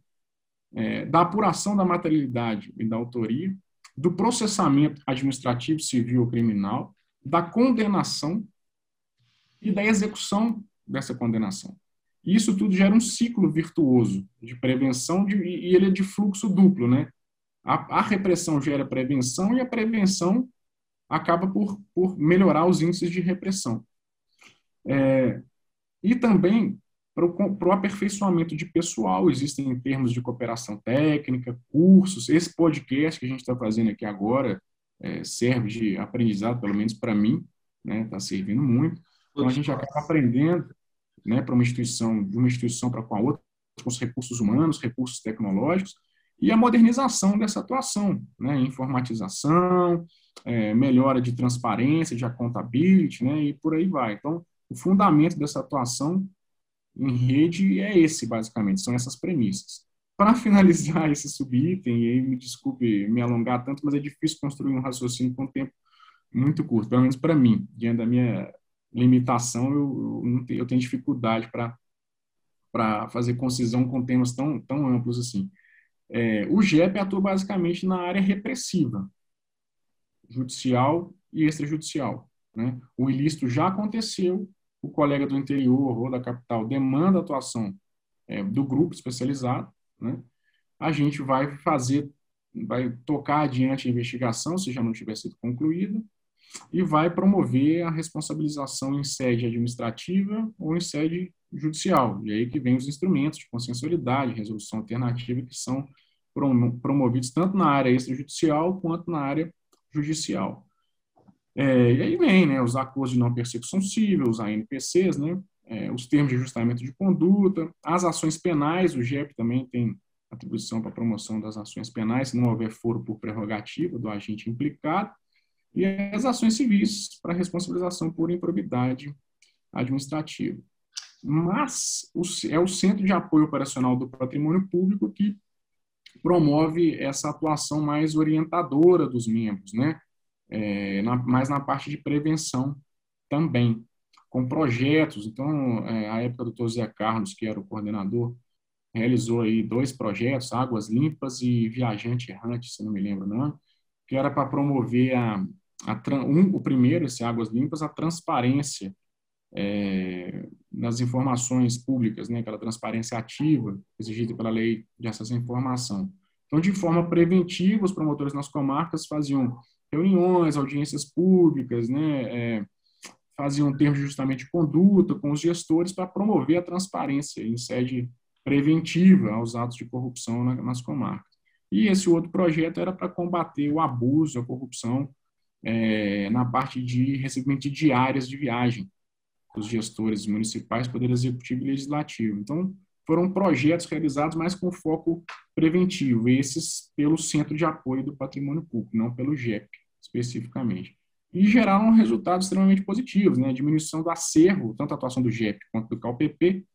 é, da apuração da materialidade e da autoria, do processamento administrativo, civil ou criminal, da condenação e da execução dessa condenação. Isso tudo gera um ciclo virtuoso de prevenção de, e ele é de fluxo duplo, né? A, a, repressão gera prevenção e a prevenção acaba por, por melhorar os índices de repressão. É, e também para o aperfeiçoamento de pessoal, existem termos de cooperação técnica, cursos. Esse podcast que a gente está fazendo aqui agora é, serve de aprendizado, pelo menos para mim, está né? Tá servindo muito. Então a gente acaba aprendendo né, para uma instituição, de uma instituição para com a outra, com os recursos humanos, recursos tecnológicos, e a modernização dessa atuação, né, informatização, é, melhora de transparência, de accountability, né, e por aí vai. Então, o fundamento dessa atuação em rede é esse, basicamente, são essas premissas. Para finalizar esse subitem, e aí me desculpe me alongar tanto, mas é difícil construir um raciocínio com tempo muito curto, pelo menos para mim, diante da minha limitação, eu, eu tenho dificuldade para fazer concisão com temas tão, tão amplos assim. É, o GEP atua basicamente na área repressiva, judicial e extrajudicial. Né? O ilícito já aconteceu, o colega do interior ou da capital demanda a atuação é, do grupo especializado, né? a gente vai fazer, vai tocar adiante a investigação, se já não tiver sido concluída, e vai promover a responsabilização em sede administrativa ou em sede judicial. E aí que vem os instrumentos de consensualidade, resolução alternativa, que são promovidos tanto na área extrajudicial quanto na área judicial. É, e aí vem né, os acordos de não persecução civil, os ANPCs, né, é, os termos de ajustamento de conduta, as ações penais, o GEP também tem atribuição para promoção das ações penais, se não houver foro por prerrogativa do agente implicado, e as ações civis para responsabilização por improbidade administrativa. Mas é o Centro de Apoio Operacional do Patrimônio Público que promove essa atuação mais orientadora dos membros, né? É, na, mais na parte de prevenção também, com projetos. Então, é, a época do Dr. Zé Carlos, que era o coordenador, realizou aí dois projetos, Águas Limpas e Viajante Errante, se não me lembro o nome, que era para promover a, a, um, o primeiro, esse Águas Limpas, a transparência é, nas informações públicas, né, aquela transparência ativa exigida pela lei de acesso à informação. Então, de forma preventiva, os promotores nas comarcas faziam reuniões, audiências públicas, né, é, faziam termos de ajustamento de conduta com os gestores para promover a transparência em sede preventiva aos atos de corrupção nas comarcas. E esse outro projeto era para combater o abuso, a corrupção é, na parte de recebimento de diárias de viagem dos gestores municipais, Poder Executivo e Legislativo. Então, foram projetos realizados mais com foco preventivo, esses pelo Centro de Apoio do Patrimônio Público, não pelo GEP, especificamente. E geraram resultados extremamente positivos, né? Diminuição do acervo, tanto a atuação do GEP quanto do CalPP,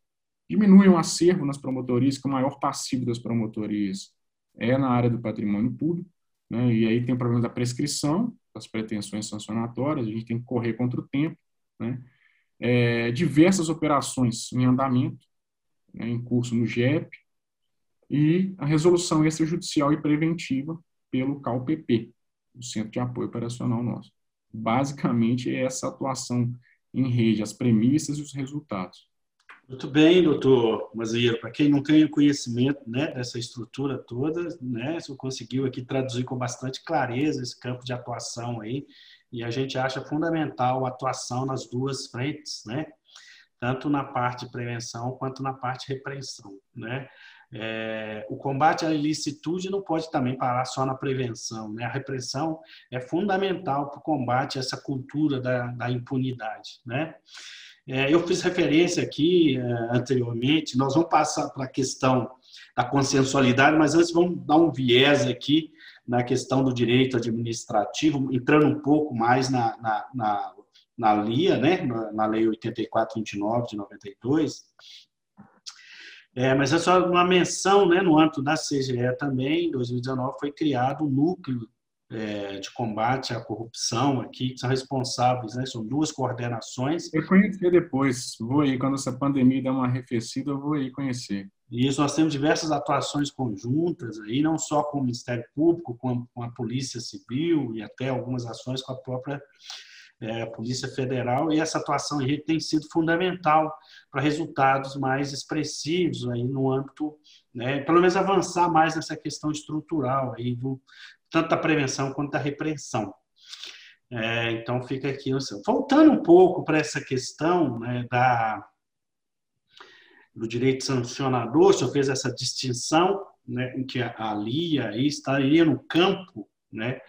diminui o acervo nas promotorias, que o maior passivo das promotorias é na área do patrimônio público, né? e aí tem o problema da prescrição, das pretensões sancionatórias, a gente tem que correr contra o tempo, né? É, diversas operações em andamento, né, em curso no GEP, e a resolução extrajudicial e preventiva pelo CAUPP, o Centro de Apoio Operacional nosso. Basicamente, é essa atuação em rede, as premissas e os resultados.
Muito bem, doutor Mazieiro. Para quem não tem conhecimento né, dessa estrutura toda, né, você conseguiu aqui traduzir com bastante clareza esse campo de atuação aí, e a gente acha fundamental a atuação nas duas frentes, né, tanto na parte de prevenção quanto na parte de repreensão. Né. é, o combate à ilicitude não pode também parar só na prevenção. Né? A repressão é fundamental para o combate a essa cultura da, da impunidade. Né? É, eu fiz referência aqui é, anteriormente, nós vamos passar para a questão da consensualidade, mas antes vamos dar um viés aqui na questão do direito administrativo, entrando um pouco mais na, na, na, na LIA, né? na Lei 8429 de 92, é, mas é só uma menção, né, no âmbito da CGE também, em 2019 foi criado um núcleo é, de combate à corrupção aqui, que são responsáveis, né, são duas coordenações.
Eu conhecer depois, vou aí, quando essa pandemia der uma arrefecida, eu vou aí conhecer.
E isso nós temos diversas atuações conjuntas aí, não só com o Ministério Público, com a, com a Polícia Civil e até algumas ações com a própria é, Polícia Federal, e essa atuação em rede tem sido fundamental para resultados mais expressivos aí no âmbito, né, pelo menos avançar mais nessa questão estrutural aí do tanto da prevenção quanto da repressão. É, então fica aqui, voltando um pouco para essa questão né, da do direito sancionador, o senhor fez essa distinção, né, em que a LIA aí estaria no campo, né,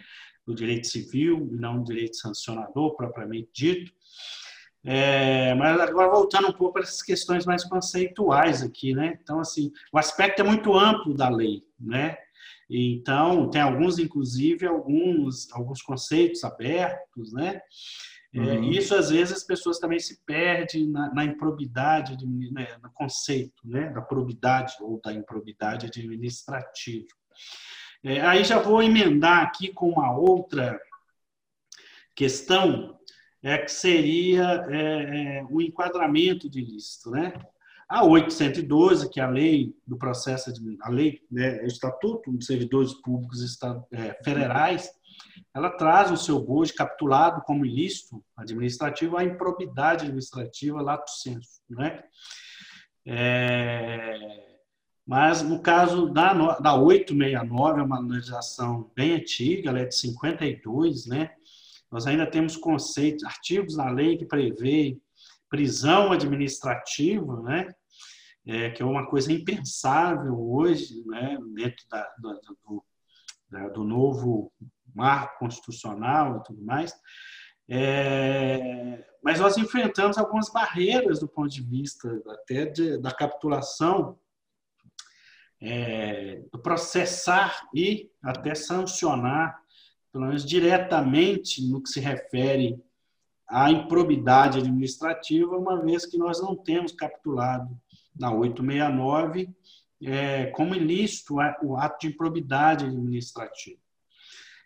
do direito civil e não do direito sancionador, propriamente dito. É, mas agora voltando um pouco para essas questões mais conceituais aqui, né? Então, assim, o aspecto é muito amplo da lei, né? Então, tem alguns, inclusive, alguns, alguns conceitos abertos, né? É, uhum. isso, às vezes, as pessoas também se perdem na, na improbidade, né, no conceito né, da probidade ou da improbidade administrativa. É, aí já vou emendar aqui com uma outra questão, é, que seria é, é, o enquadramento de ilícito. Né? A 812, que é a lei do processo, a lei, né, o Estatuto dos Servidores Públicos é, Federais, ela traz o seu bojo capturado como ilícito administrativo a improbidade administrativa lato sensu. Né? É, mas no caso da, da 869, é uma legislação bem antiga, ela é de 52, né? Nós ainda temos conceitos, artigos na lei que prevê prisão administrativa, né? É, que é uma coisa impensável hoje, né? Dentro da, do, do, da, do novo marco constitucional e tudo mais. É, mas nós enfrentamos algumas barreiras do ponto de vista até de, da capitulação é, processar e até sancionar, pelo menos diretamente no que se refere à improbidade administrativa, uma vez que nós não temos capturado na 869 é, como ilícito o ato de improbidade administrativa.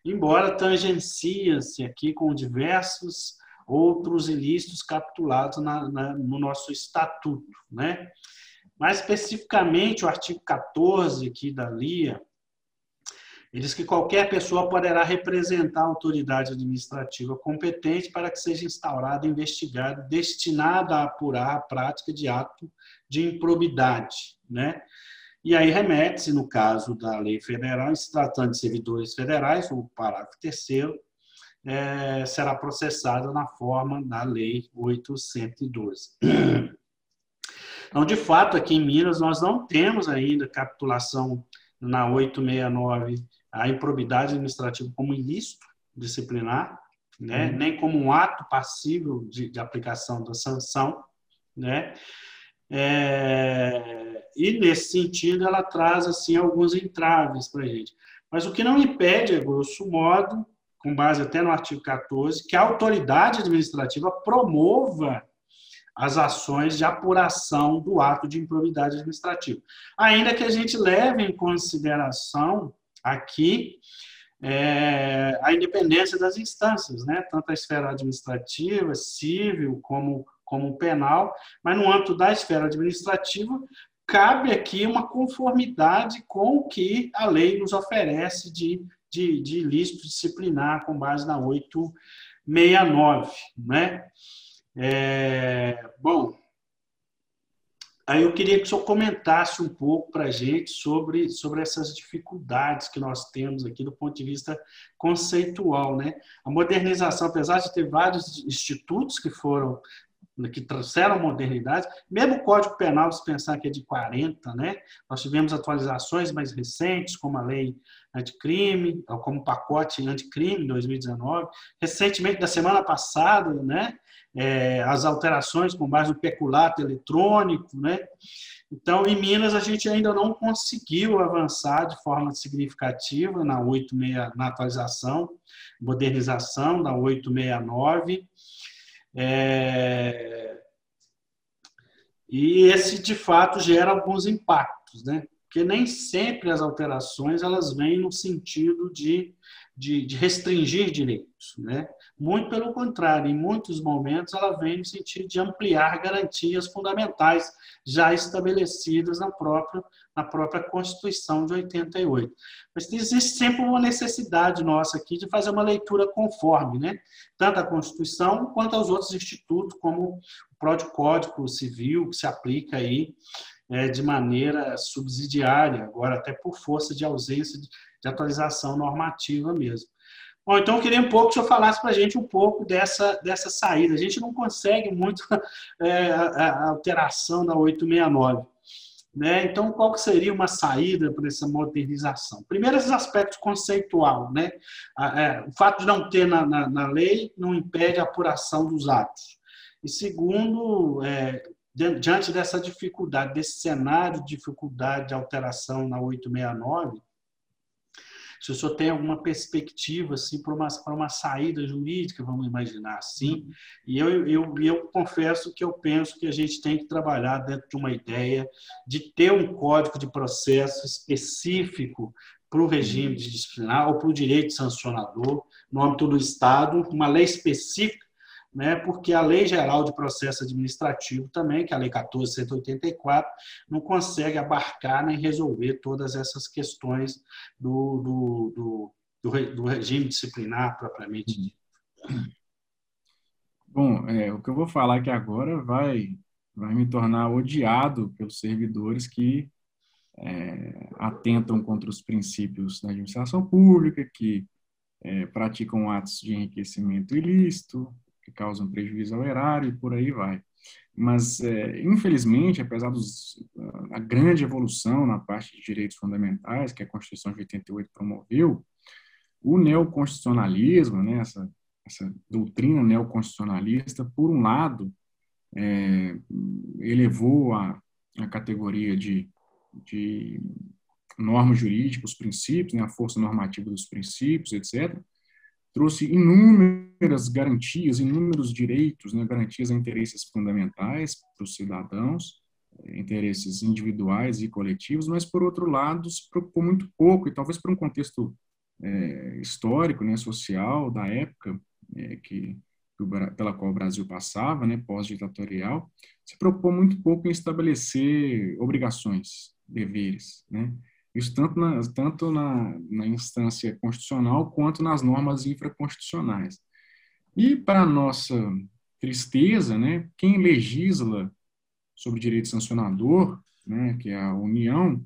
Embora tangencia-se aqui com diversos outros ilícitos capturados na, na, no nosso estatuto, né? Mais especificamente, o artigo 14 aqui da LIA, ele diz que qualquer pessoa poderá representar a autoridade administrativa competente para que seja instaurado, investigado, destinado a apurar a prática de ato de improbidade, né? E aí remete-se, no caso da lei federal, se tratando de servidores federais, o parágrafo terceiro, é, será processado na forma da lei 812. Então, de fato, aqui em Minas, nós não temos ainda capitulação na 869 a improbidade administrativa como ilícito disciplinar, né? Uhum. nem como um ato passível de, de aplicação da sanção. Né? É, e, nesse sentido, ela traz assim, alguns entraves para a gente. Mas o que não impede, a grosso modo, com base até no artigo 14, que a autoridade administrativa promova as ações de apuração do ato de improbidade administrativa. Ainda que a gente leve em consideração aqui é, a independência das instâncias, né? tanto a esfera administrativa, civil, como, como penal, mas no âmbito da esfera administrativa, cabe aqui uma conformidade com o que a lei nos oferece de, de, de ilícito disciplinar com base na 869. Né? É, bom, aí eu queria que o senhor comentasse um pouco para a gente sobre, sobre essas dificuldades que nós temos aqui do ponto de vista conceitual. Né? A modernização, apesar de ter vários institutos que foram que trouxeram modernidade, mesmo o Código Penal, se pensar que é de 40, né? nós tivemos atualizações mais recentes, como a lei anticrime, como o pacote anticrime 2019, recentemente, da semana passada, né? É, as alterações com base no peculato eletrônico, né? Então, em Minas, a gente ainda não conseguiu avançar de forma significativa na 86, na atualização, modernização da 869, é... E esse, de fato, gera alguns impactos, né? Porque nem sempre as alterações elas vêm no sentido de, de, de restringir direitos, né? Muito pelo contrário, em muitos momentos ela vem no sentido de ampliar garantias fundamentais já estabelecidas na própria, na própria Constituição de 88. Mas existe sempre uma necessidade nossa aqui de fazer uma leitura conforme, né? tanto a Constituição quanto aos outros institutos, como o próprio Código Civil, que se aplica aí é, de maneira subsidiária, agora até por força de ausência de, de atualização normativa mesmo. Bom, então eu queria um pouco que o senhor falasse para a gente um pouco dessa, dessa saída. A gente não consegue muito é, a, alteração da 869. Né? Então, qual que seria uma saída para essa modernização? Primeiro, esses aspectos conceitual. Né? É, o fato de não ter na, na, na, lei não impede a apuração dos atos. E segundo, é, diante dessa dificuldade, desse cenário de dificuldade de alteração na 869, se o senhor tem alguma perspectiva assim, para, uma, uma saída jurídica, vamos imaginar assim. E eu, eu, eu confesso que eu penso que a gente tem que trabalhar dentro de uma ideia de ter um código de processo específico para o regime disciplinar ou para o direito sancionador, no âmbito do Estado, uma lei específica né, porque a Lei Geral de Processo Administrativo também, que é a Lei 1484, não consegue abarcar nem resolver todas essas questões do, do, do, do regime disciplinar propriamente dito.
Bom, é, o que eu vou falar aqui agora vai, vai me tornar odiado pelos servidores que é, atentam contra os princípios da administração pública, que é, praticam atos de enriquecimento ilícito, que causam prejuízo ao erário e por aí vai. Mas, é, infelizmente, apesar da grande evolução na parte de direitos fundamentais que a Constituição de 88 promoveu, o neoconstitucionalismo, né, essa, essa doutrina neoconstitucionalista, por um lado, é, elevou a, a categoria de, de normas jurídicas, os princípios, né, a força normativa dos princípios, etc., trouxe inúmeras garantias, inúmeros direitos, né, garantias a interesses fundamentais para os cidadãos, eh, interesses individuais e coletivos, mas, por outro lado, se preocupou muito pouco, e talvez por um contexto é, histórico, né, social, da época é, que, pela qual o Brasil passava, né, pós-ditatorial, se preocupou muito pouco em estabelecer obrigações, deveres, né, isso tanto na, tanto na, na instância constitucional quanto nas normas infraconstitucionais. E, para nossa tristeza, né, quem legisla sobre direito sancionador, né, que é a União,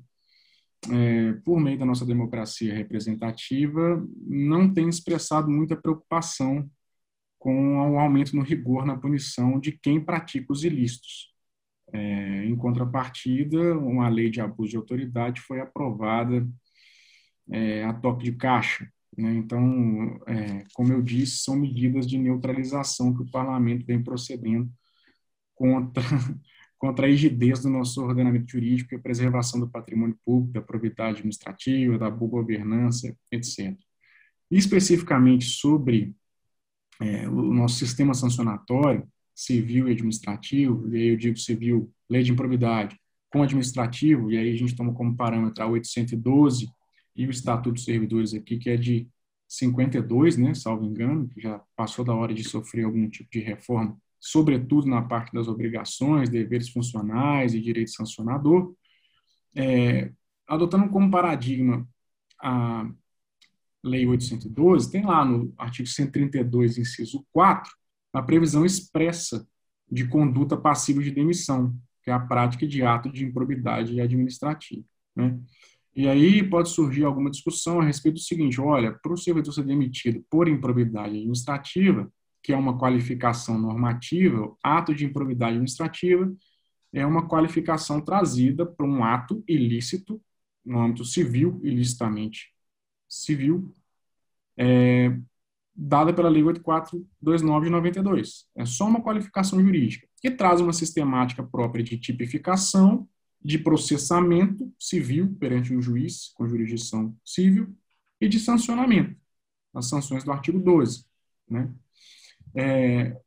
é, por meio da nossa democracia representativa, não tem expressado muita preocupação com o aumento no rigor na punição de quem pratica os ilícitos. É, em contrapartida, uma lei de abuso de autoridade foi aprovada é, a toque de caixa. Né? Então, é, como eu disse, são medidas de neutralização que o parlamento vem procedendo contra, contra a rigidez do nosso ordenamento jurídico e a preservação do patrimônio público, da probidade administrativa, da boa governança, etc. E, especificamente sobre é, o nosso sistema sancionatório, civil e administrativo, e aí eu digo civil, lei de improbidade, com administrativo, e aí a gente toma como parâmetro a 812 e o Estatuto dos Servidores aqui, que é de 52, né, salvo engano, que já passou da hora de sofrer algum tipo de reforma, sobretudo na parte das obrigações, deveres funcionais e direito sancionador, é, adotando como paradigma a Lei 812, tem lá no artigo 132, inciso 4, a previsão expressa de conduta passiva de demissão, que é a prática de ato de improbidade administrativa. Né? E aí pode surgir alguma discussão a respeito do seguinte: olha, para o servidor ser demitido por improbidade administrativa, que é uma qualificação normativa, ato de improbidade administrativa é uma qualificação trazida para um ato ilícito, no âmbito civil, ilicitamente civil, é, dada pela Lei 8429 de 92. É só uma qualificação jurídica, que traz uma sistemática própria de tipificação, de processamento civil perante um juiz com jurisdição civil e de sancionamento, as sanções do artigo 12. Né? É,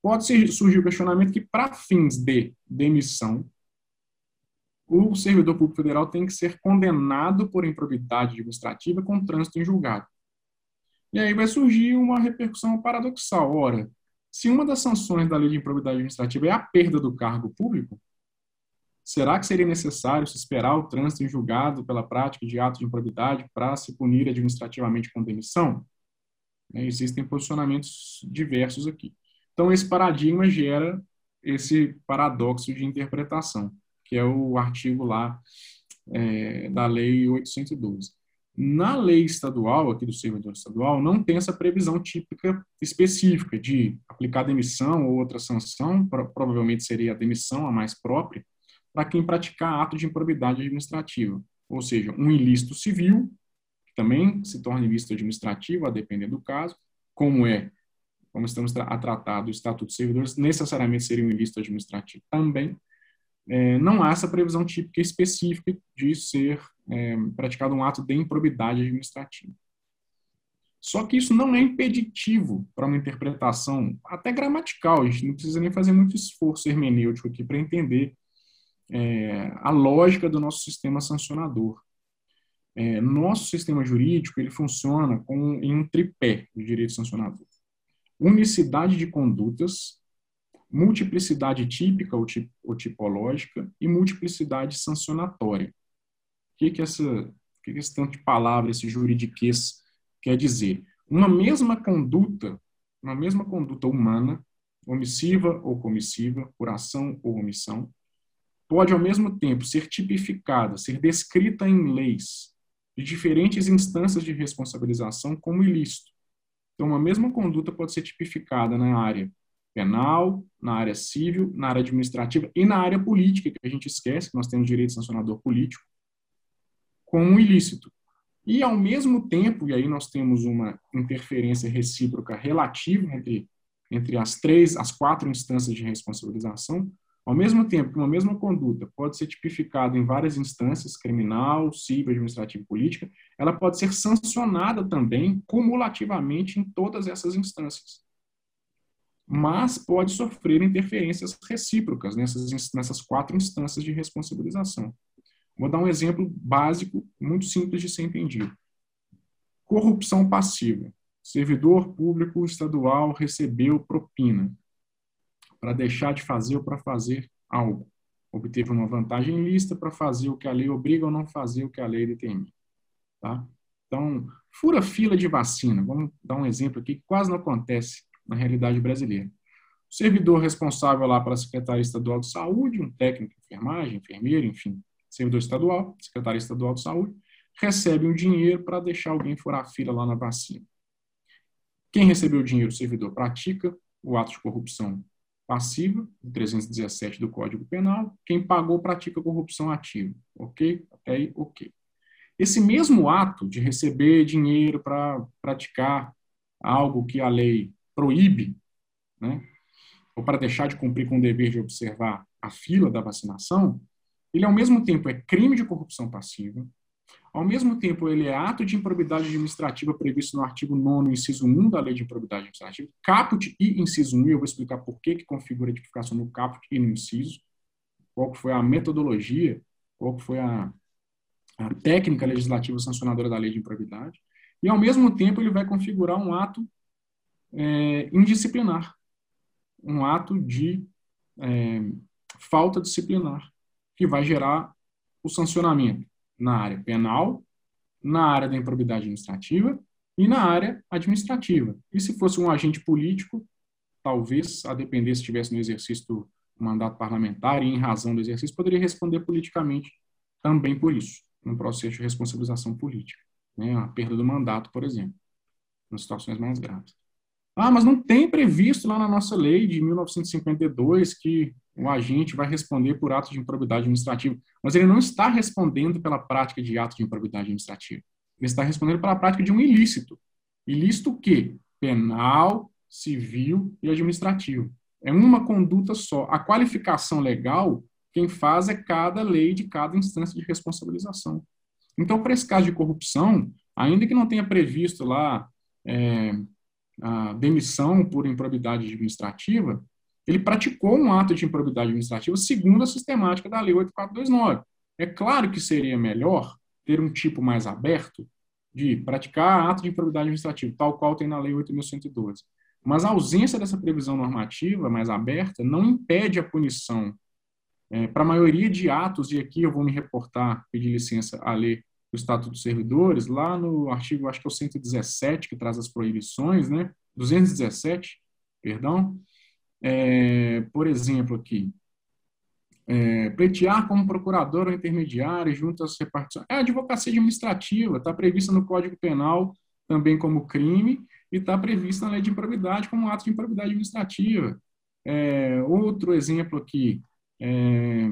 pode surgir o questionamento que, para fins de demissão, o servidor público federal tem que ser condenado por improbidade administrativa com trânsito em julgado. E aí vai surgir uma repercussão paradoxal. Ora, se uma das sanções da lei de improbidade administrativa é a perda do cargo público, será que seria necessário se esperar o trânsito em julgado pela prática de ato de improbidade para se punir administrativamente com demissão? É, existem posicionamentos diversos aqui. Então, esse paradigma gera esse paradoxo de interpretação, que é o artigo lá é, da Lei 812. Na lei estadual, aqui do servidor estadual, não tem essa previsão típica específica de aplicar demissão ou outra sanção, provavelmente seria a demissão a mais própria, para quem praticar ato de improbidade administrativa, ou seja, um ilícito civil, que também se torna ilícito administrativo, a depender do caso, como é, como estamos a tratar do Estatuto dos Servidores, necessariamente seria um ilícito administrativo também, é, não há essa previsão típica específica de ser é, praticado um ato de improbidade administrativa. Só que isso não é impeditivo para uma interpretação até gramatical, a gente não precisa nem fazer muito esforço hermenêutico aqui para entender é, a lógica do nosso sistema sancionador. É, nosso sistema jurídico ele funciona com, em um tripé de direito sancionador. Unicidade de condutas, multiplicidade típica ou, tip, ou tipológica e multiplicidade sancionatória. Que, que, essa, que, que esse tanto de palavra, esse juridiquês quer dizer? Uma mesma conduta, uma mesma conduta humana, omissiva ou comissiva, por ação ou omissão, pode ao mesmo tempo ser tipificada, ser descrita em leis de diferentes instâncias de responsabilização como ilícito. Então, uma mesma conduta pode ser tipificada na área penal, na área civil, na área administrativa e na área política, que a gente esquece que nós temos direito sancionador político, como um ilícito. E, ao mesmo tempo, e aí nós temos uma interferência recíproca relativa entre, entre as três, as quatro instâncias de responsabilização, ao mesmo tempo que uma mesma conduta pode ser tipificada em várias instâncias, criminal, civil, administrativa e política, ela pode ser sancionada também cumulativamente em todas essas instâncias mas pode sofrer interferências recíprocas nessas, nessas quatro instâncias de responsabilização. Vou dar um exemplo básico, muito simples de ser entendido. Corrupção passiva. Servidor público estadual recebeu propina para deixar de fazer ou para fazer algo. Obteve uma vantagem lista para fazer o que a lei obriga ou não fazer o que a lei determina. Tá? Então, fura fila de vacina. Vamos dar um exemplo aqui que quase não acontece na realidade brasileira. O servidor responsável lá pela Secretaria Estadual de Saúde, um técnico de enfermagem, enfermeiro, enfim, servidor estadual, Secretaria Estadual de Saúde, recebe um dinheiro para deixar alguém furar a fila lá na vacina. Quem recebeu o dinheiro, o servidor, pratica o ato de corrupção passiva, 317 do Código Penal. Quem pagou pratica corrupção ativa. Ok? Até aí, ok. Esse mesmo ato de receber dinheiro para praticar algo que a lei proíbe, né, ou para deixar de cumprir com o dever de observar a fila da vacinação, ele ao mesmo tempo é crime de corrupção passiva, ao mesmo tempo ele é ato de improbidade administrativa previsto no artigo 9 inciso 1 da Lei de Improbidade Administrativa, caput e inciso 1, eu vou explicar por que, que configura a tipificação no caput e no inciso, qual foi a metodologia, qual foi a, a técnica legislativa sancionadora da Lei de Improbidade, e ao mesmo tempo ele vai configurar um ato é, indisciplinar, um ato de é, falta disciplinar, que vai gerar o sancionamento na área penal, na área da improbidade administrativa e na área administrativa. E se fosse um agente político, talvez, a depender se estivesse no exercício do mandato parlamentar e em razão do exercício, poderia responder politicamente também por isso, no processo de responsabilização política, né? a perda do mandato, por exemplo, nas situações mais graves. Ah, mas não tem previsto lá na nossa lei de 1952 que o agente vai responder por ato de improbidade administrativa. Mas ele não está respondendo pela prática de ato de improbidade administrativa. Ele está respondendo pela prática de um ilícito. Ilícito o quê? Penal, civil e administrativo. É uma conduta só. A qualificação legal, quem faz é cada lei de cada instância de responsabilização. Então, para esse caso de corrupção, ainda que não tenha previsto lá é, a demissão por improbidade administrativa, ele praticou um ato de improbidade administrativa segundo a sistemática da Lei 8429. É claro que seria melhor ter um tipo mais aberto de praticar ato de improbidade administrativa, tal qual tem na Lei 8.112. Mas a ausência dessa previsão normativa mais aberta não impede a punição. É, Para a maioria de atos, e aqui eu vou me reportar, pedir licença a ler o Estatuto dos Servidores, lá no artigo, acho que é o 117, que traz as proibições, né? 217, perdão. É, por exemplo, aqui, é, pleitear como procurador ou intermediário junto às repartições. É advocacia administrativa, está prevista no Código Penal também como crime e está prevista na lei de improbidade como ato de improbidade administrativa. É, outro exemplo aqui, é,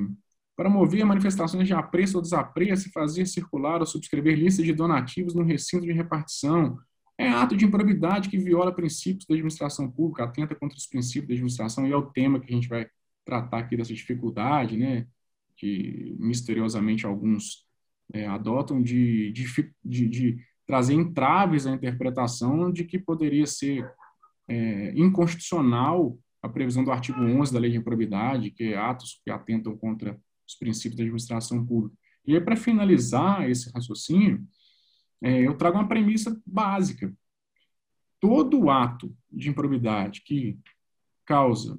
promover manifestações de apreço ou desapreço fazer circular ou subscrever listas de donativos no recinto de repartição. É ato de improbidade que viola princípios da administração pública, atenta contra os princípios da administração, e é o tema que a gente vai tratar aqui dessa dificuldade, né, que misteriosamente alguns é, adotam de, de, de, de, trazer entraves à interpretação de que poderia ser é, inconstitucional a previsão do artigo 11 da Lei de Improbidade, que é atos que atentam contra os princípios da administração pública. E aí, para finalizar esse raciocínio, é, eu trago uma premissa básica. Todo ato de improbidade que causa,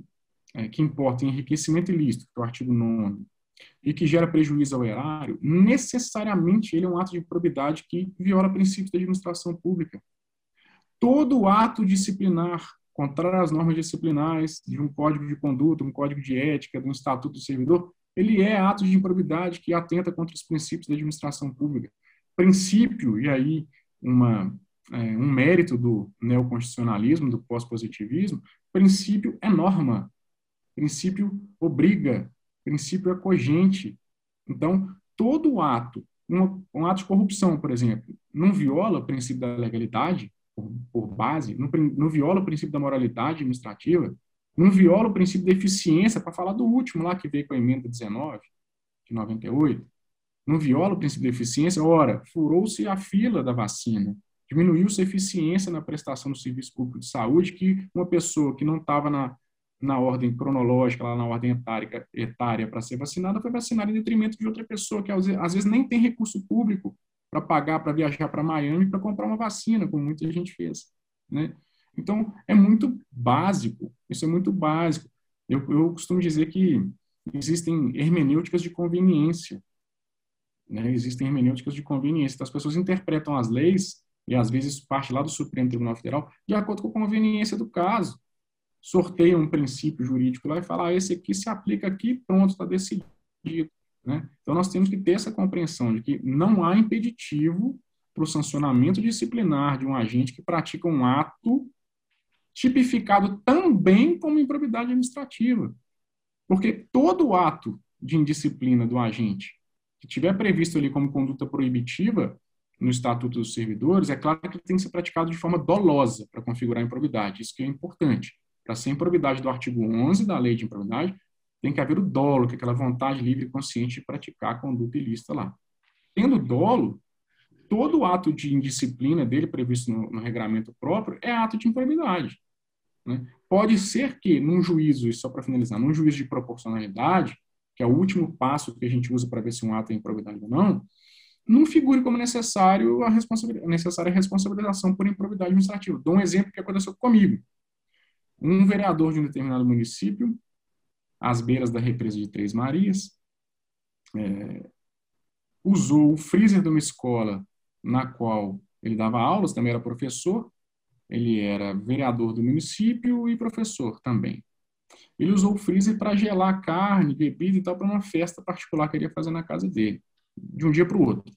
é, que importa enriquecimento ilícito, que é o artigo 9 e que gera prejuízo ao erário, necessariamente ele é um ato de improbidade que viola princípios da administração pública. Todo ato disciplinar contrário às normas disciplinares de um código de conduta, um código de ética, de um estatuto do servidor, ele é ato de improbidade que atenta contra os princípios da administração pública. Princípio, e aí uma, é, um mérito do neoconstitucionalismo, do pós-positivismo, princípio é norma, princípio obriga, princípio é cogente. Então, todo ato, um, um ato de corrupção, por exemplo, não viola o princípio da legalidade, por, por base, não, não viola o princípio da moralidade administrativa, não viola o princípio da eficiência, para falar do último lá que veio com a emenda 19, de 98. Não viola o princípio da eficiência. Ora, furou-se a fila da vacina. Diminuiu-se a eficiência na prestação do serviço público de saúde, que uma pessoa que não estava na, na ordem cronológica, lá na ordem etária, etária para ser vacinada, foi vacinada em detrimento de outra pessoa, que às vezes nem tem recurso público para pagar para viajar para Miami para comprar uma vacina, como muita gente fez. Né? Então, é muito básico, isso é muito básico. Eu, eu costumo dizer que existem hermenêuticas de conveniência. Né? Existem hermenêuticas de conveniência. Então, as pessoas interpretam as leis, e às vezes parte lá do Supremo Tribunal Federal, de acordo com a conveniência do caso. Sorteia um princípio jurídico lá e fala, ah, esse aqui se aplica aqui, pronto, está decidido. Né? Então, nós temos que ter essa compreensão de que não há impeditivo para o sancionamento disciplinar de um agente que pratica um ato tipificado também como improbidade administrativa. Porque todo ato de indisciplina do agente que tiver previsto ali como conduta proibitiva no Estatuto dos Servidores, é claro que tem que ser praticado de forma dolosa para configurar a improbidade. Isso que é importante. Para ser improbidade do artigo 11 da Lei de Improbidade, tem que haver o dolo, que é aquela vontade livre e consciente de praticar a conduta ilícita lá. Tendo dolo, todo ato de indisciplina dele previsto no, no regramento próprio é ato de improbidade. Né? Pode ser que, num juízo, e só para finalizar, num juízo de proporcionalidade, que é o último passo que a gente usa para ver se um ato é improbidade ou não, não figure como necessário a, responsabilidade, a necessária responsabilização por improbidade administrativa. Dou um exemplo que aconteceu comigo. Um vereador de um determinado município, às beiras da represa de Três Marias, é, usou o freezer de uma escola na qual ele dava aulas, também era professor, ele era vereador do município e professor também. Ele usou o freezer para gelar carne, bebida e tal para uma festa particular que ele ia fazer na casa dele, de um dia para o outro.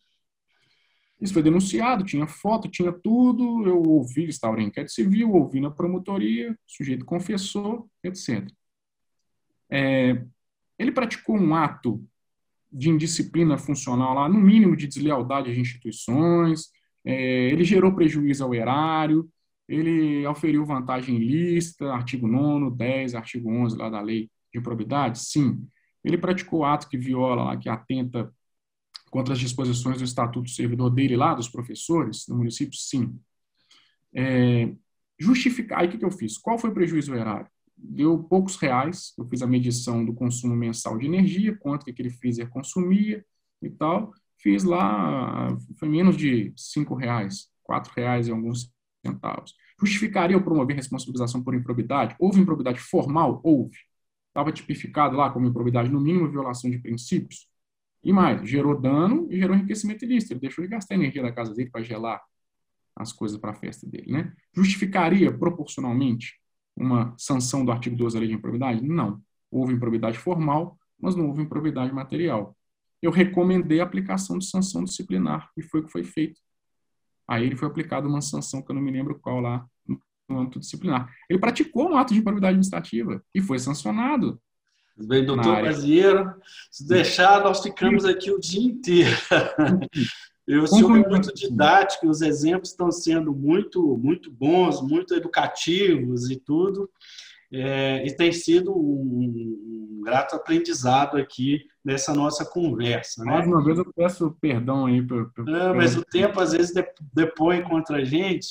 Isso foi denunciado, tinha foto, tinha tudo, eu ouvi, estava em inquérito civil, ouvi na promotoria, o sujeito confessou, etc. É, ele praticou um ato de indisciplina funcional lá, no mínimo de deslealdade às instituições, é, ele gerou prejuízo ao erário, ele auferiu vantagem ilícita, artigo 9 10, artigo 11 lá da lei de probidade? Sim. Ele praticou ato que viola, lá, que atenta contra as disposições do Estatuto do Servidor dele lá, dos professores do município? Sim. É, justificar, aí o que, que eu fiz? Qual foi o prejuízo erário? Deu poucos reais, eu fiz a medição do consumo mensal de energia, quanto que aquele freezer consumia e tal, fiz lá, foi menos de cinco reais, quatro reais e alguns centavos. Justificaria eu promover responsabilização por improbidade? Houve improbidade formal? Houve. Estava tipificado lá como improbidade, no mínimo, violação de princípios? E mais, gerou dano e gerou enriquecimento ilícito. Ele deixou de gastar energia da casa dele para gelar as coisas para a festa dele, né? Justificaria proporcionalmente uma sanção do artigo 12 da lei de improbidade? Não. Houve improbidade formal, mas não houve improbidade material. Eu recomendei a aplicação de sanção disciplinar e foi o que foi feito. Aí ele foi aplicado uma sanção que eu não me lembro qual lá no âmbito disciplinar. Ele praticou um ato de improbidade administrativa e foi sancionado.
Bem, doutor Mazieiro, se deixar, nós ficamos aqui o dia inteiro. Eu sou muito didático, os exemplos estão sendo muito, muito bons, muito educativos e tudo. É, e tem sido um, um, grato aprendizado aqui nessa nossa conversa. Né?
Mais uma vez eu peço perdão aí. Por,
por, Não, mas o tempo às vezes depõe contra a gente.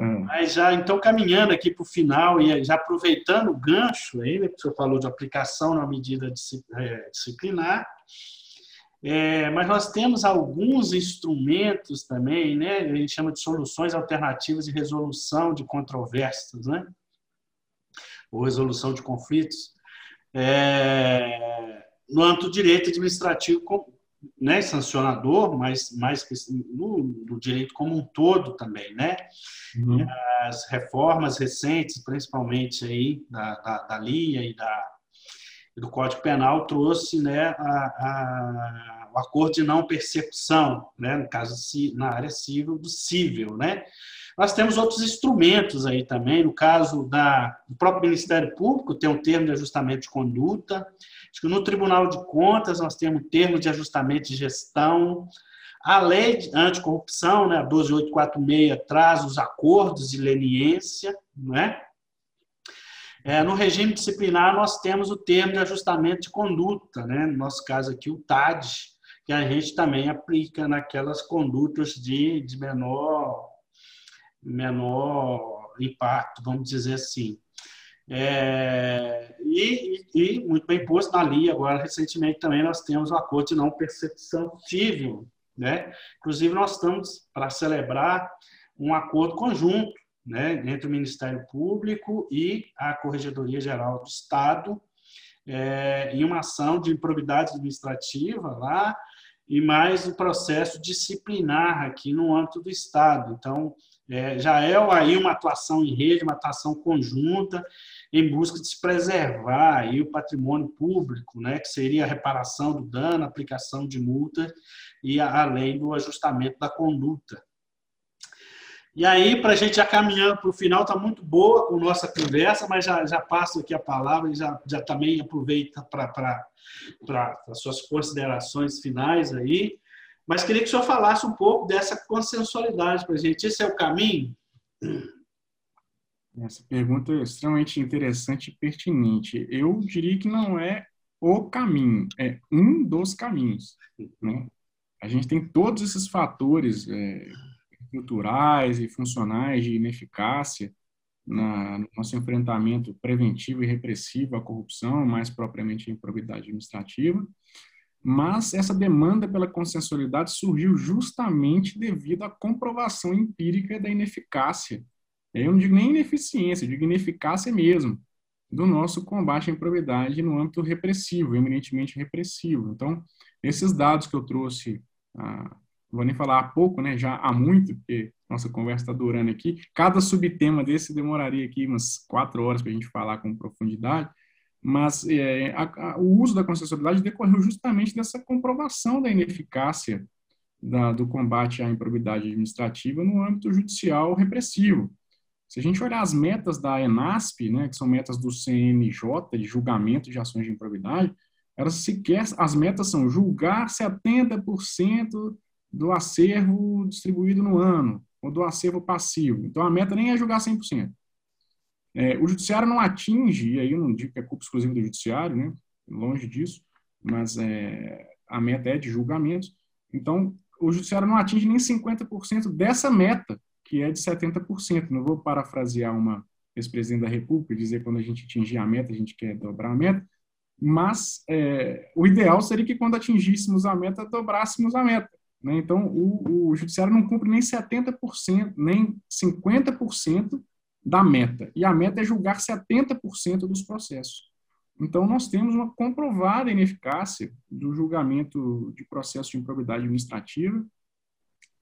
Hum. Mas já então caminhando aqui para o final e já aproveitando o gancho aí, né, que o senhor falou de aplicação na medida é, disciplinar, é, mas nós temos alguns instrumentos também, né? A gente chama de soluções alternativas de resolução de controvérsias, né? Ou resolução de conflitos. É, no âmbito do direito administrativo né, sancionador, mas mais no, no, direito como um todo também, né? Uhum. As reformas recentes, principalmente aí da, da, da LIA e da, do Código Penal, trouxe né, a, a, o acordo de não percepção, né, no caso na área civil do civil, né? Nós temos outros instrumentos aí também, no caso da, do próprio Ministério Público, tem um termo de ajustamento de conduta, Acho que no Tribunal de Contas nós temos termo de ajustamento de gestão. A lei anticorrupção, né, a 12846, traz os acordos de leniência, não é? É, no regime disciplinar, nós temos o termo de ajustamento de conduta, né? no nosso caso aqui, o TAD, que a gente também aplica naquelas condutas de, de menor, menor impacto, vamos dizer assim. É, e, e, muito bem posto na LIA, agora recentemente também nós temos o acordo de não percepção civil. Né? Inclusive, nós estamos para celebrar um acordo conjunto né, entre o Ministério Público e a Corregedoria Geral do Estado, é, em uma ação de improbidade administrativa lá, e mais o processo disciplinar aqui no âmbito do Estado. Então, é, já é aí uma atuação em rede, uma atuação conjunta, em busca de se preservar aí o patrimônio público, né, que seria a reparação do dano, aplicação de multa e além do ajustamento da conduta. E aí, para a gente já caminhando para o final, está muito boa a nossa conversa, mas já, já passo aqui a palavra e já, já também aproveita para as suas considerações finais aí. Mas queria que o senhor falasse um pouco dessa consensualidade para a gente. Esse é o caminho?
Essa pergunta é extremamente interessante e pertinente. Eu diria que não é o caminho, é um dos caminhos. Né? A gente tem todos esses fatores é, culturais e funcionais de ineficácia na, no nosso enfrentamento preventivo e repressivo à corrupção, mais propriamente a improbidade administrativa, mas essa demanda pela consensualidade surgiu justamente devido à comprovação empírica da ineficácia eu não digo nem ineficiência, eu digo ineficácia mesmo, do nosso combate à improbidade no âmbito repressivo, eminentemente repressivo. Então, esses dados que eu trouxe, ah, vou nem falar há pouco, né, já há muito, porque nossa conversa está durando aqui, cada subtema desse demoraria aqui umas quatro horas para a gente falar com profundidade, mas é, a, a, o uso da consensualidade decorreu justamente dessa comprovação da ineficácia da, do combate à improbidade administrativa no âmbito judicial repressivo. Se a gente olhar as metas da ENASP, né, que são metas do CNJ, de julgamento de ações de improbidade, elas sequer, as metas são julgar 70% do acervo distribuído no ano, ou do acervo passivo. Então, a meta nem é julgar 100%. É, o judiciário não atinge, e aí eu não digo que é culpa exclusiva do judiciário, né, longe disso, mas é, a meta é de julgamentos. Então, o judiciário não atinge nem 50% dessa meta, que é de 70%. Não vou parafrasear uma ex-presidente da República e dizer quando a gente atingir a meta, a gente quer dobrar a meta, mas é, o ideal seria que quando atingíssemos a meta, dobrássemos a meta. Né? Então, o, o judiciário não cumpre nem 70%, nem 50% da meta. E a meta é julgar 70% dos processos. Então, nós temos uma comprovada ineficácia do julgamento de processo de improbidade administrativa,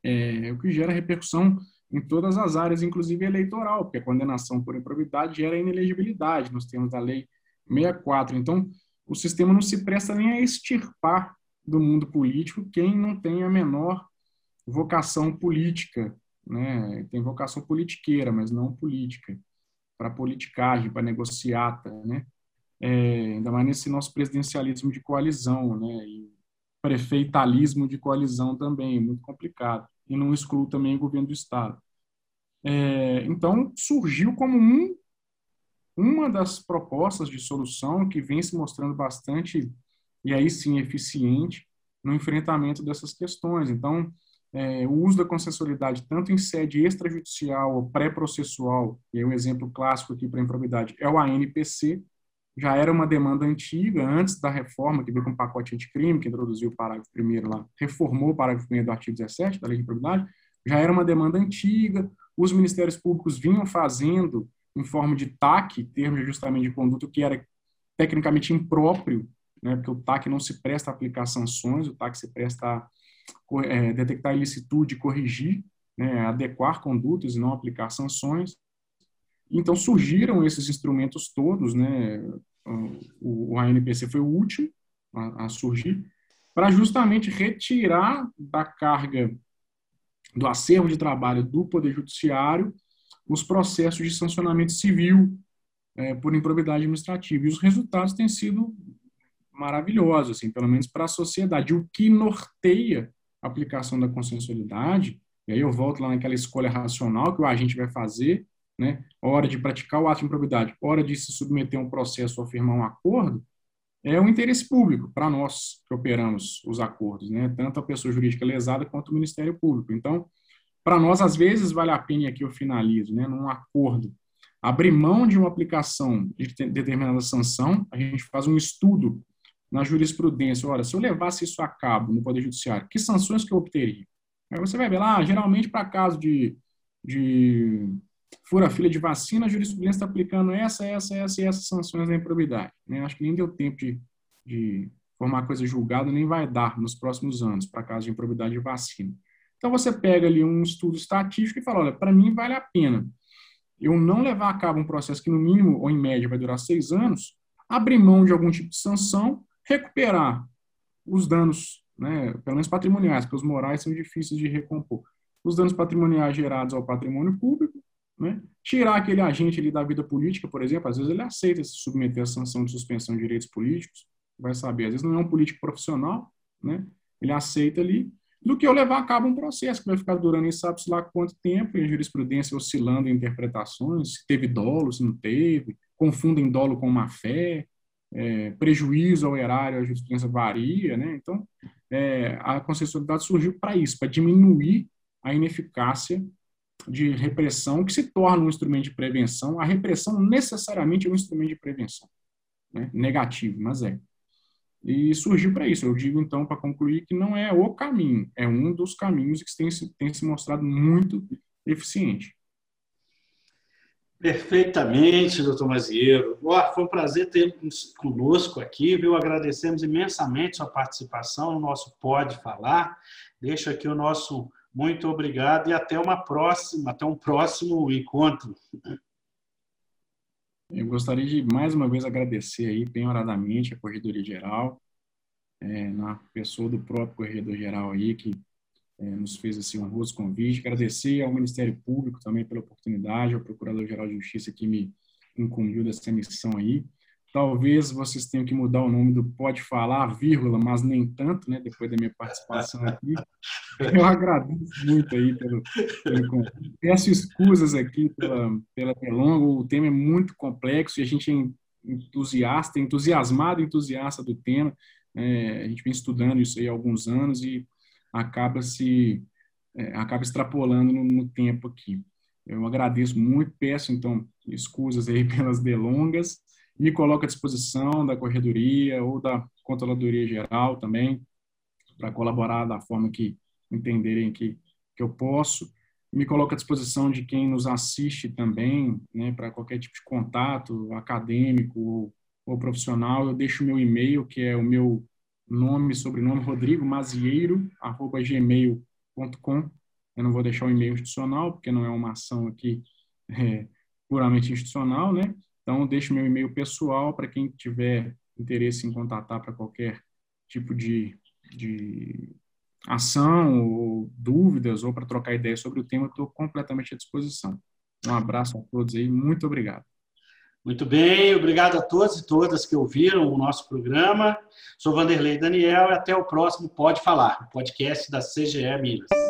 é, o que gera repercussão em todas as áreas, inclusive eleitoral, porque a condenação por improbidade gera inelegibilidade nos termos da Lei 64. Então, o sistema não se presta nem a extirpar do mundo político quem não tem a menor vocação política, né? tem vocação politiqueira, mas não política, para politicagem, para negociata, né? é, ainda mais nesse nosso presidencialismo de coalizão, né, e prefeitalismo de coalizão também, muito complicado, e não exclui também o governo do Estado. É, então, surgiu como um, uma das propostas de solução que vem se mostrando bastante, e aí sim, eficiente no enfrentamento dessas questões. Então, é, o uso da consensualidade, tanto em sede extrajudicial ou pré-processual, e aí um exemplo clássico aqui para improbidade é o ANPC, já era uma demanda antiga, antes da reforma, que veio com o pacote anticrime, que introduziu o parágrafo primeiro lá, reformou o parágrafo primeiro do artigo 17 da Lei de Propriedade, já era uma demanda antiga, os ministérios públicos vinham fazendo em forma de TAC, termo de ajustamento de conduta, que era tecnicamente impróprio, né, porque o TAC não se presta a aplicar sanções, o TAC se presta a é, detectar ilicitude corrigir, né, adequar condutas e não aplicar sanções. Então surgiram esses instrumentos todos, né, o, ANPC foi o último a, a surgir, para justamente retirar da carga do acervo de trabalho do Poder Judiciário os processos de sancionamento civil é, por improbidade administrativa. E os resultados têm sido maravilhosos, assim, pelo menos para a sociedade. O que norteia aplicação da consensualidade, e aí eu volto lá naquela escolha racional que o agente vai fazer, né, hora de praticar o ato de improbidade, hora de se submeter a um processo ou afirmar um acordo, é um interesse público para nós que operamos os acordos, né, tanto a pessoa jurídica lesada quanto o Ministério Público. Então, para nós, às vezes, vale a pena, e aqui eu finalizo, né, num acordo, abrir mão de uma aplicação de determinada sanção, a gente faz um estudo na jurisprudência, olha, se eu levasse isso a cabo no Poder Judiciário, que sanções que eu obteria? Aí você vai ver lá, geralmente para caso de, de fura-fila de vacina, a jurisprudência está aplicando essa, essa, essa e essas sanções da improbidade. Né? Acho que nem deu tempo de, de formar coisa julgada, nem vai dar nos próximos anos, para caso de improbidade de vacina. Então, você pega ali um estudo estatístico e fala, olha, para mim vale a pena eu não levar a cabo um processo que, no mínimo ou em média, vai durar seis anos, abrir mão de algum tipo de sanção, recuperar os danos, né, pelo menos patrimoniais, porque os morais são difíceis de recompor, os danos patrimoniais gerados ao patrimônio público, né? Tirar aquele agente ali da vida política, por exemplo, às vezes ele aceita se submeter à sanção de suspensão de direitos políticos, vai saber, às vezes não é um político profissional, né? ele aceita ali, do que eu levar a cabo um processo que vai ficar durando em sabe-se lá quanto tempo, e a jurisprudência oscilando em interpretações, se teve dolo, se não teve, confundem dolo com má fé, é, prejuízo ao erário, a jurisprudência varia, né? Então, é, a consensualidade surgiu para isso, para diminuir a ineficácia de repressão que se torna um instrumento de prevenção. A repressão necessariamente é um instrumento de prevenção, né? negativo, mas é. E surgiu para isso. Eu digo, então, para concluir, que não é o caminho, é um dos caminhos que tem, tem se mostrado muito eficiente.
Perfeitamente, doutor Mazieiro. foi um prazer ter conosco aqui, viu? Agradecemos imensamente sua participação no nosso Pode Falar. Deixo aqui o nosso muito obrigado e até uma próxima, até um próximo encontro.
Eu gostaria de mais uma vez agradecer aí penhoradamente a Corredoria Geral, é, na pessoa do próprio Corredor Geral aí, que nos fez esse honroso convite. Agradecer ao Ministério Público também pela oportunidade, ao Procurador-Geral de Justiça que me incumbiu dessa missão aí. Talvez vocês tenham que mudar o nome do Pode Falar, vírgula, mas nem tanto, né? Depois da minha participação aqui. Eu agradeço muito aí pelo, pelo convite. Peço escusas aqui pela, pela delonga. O tema é muito complexo e a gente é entusiasta, entusiasmado, entusiasta do tema. É, a gente vem estudando isso aí há alguns anos e acaba se é, acaba extrapolando no, no, tempo aqui. Eu agradeço muito, peço então escusas aí pelas delongas, me coloco à disposição da corredoria ou da controladoria geral também para colaborar da forma que entenderem que que eu posso. Me coloco à disposição de quem nos assiste também, né, para qualquer tipo de contato acadêmico ou, ou profissional. Eu deixo meu e-mail, que é o meu nome, sobrenome, Rodrigo Mazieiro, arroba gmail.com. Eu não vou deixar o e-mail institucional, porque não é uma ação aqui é, puramente institucional, né? Então, deixo meu e-mail pessoal para quem tiver interesse em contatar para qualquer tipo de, de ação ou dúvidas ou para trocar ideias sobre o tema, estou completamente à disposição. Um abraço a todos aí, muito obrigado.
Muito bem, obrigado a todos e todas que ouviram o nosso programa. Sou Vanderlei Daniel e até o próximo Pode Falar, podcast da CGE Minas.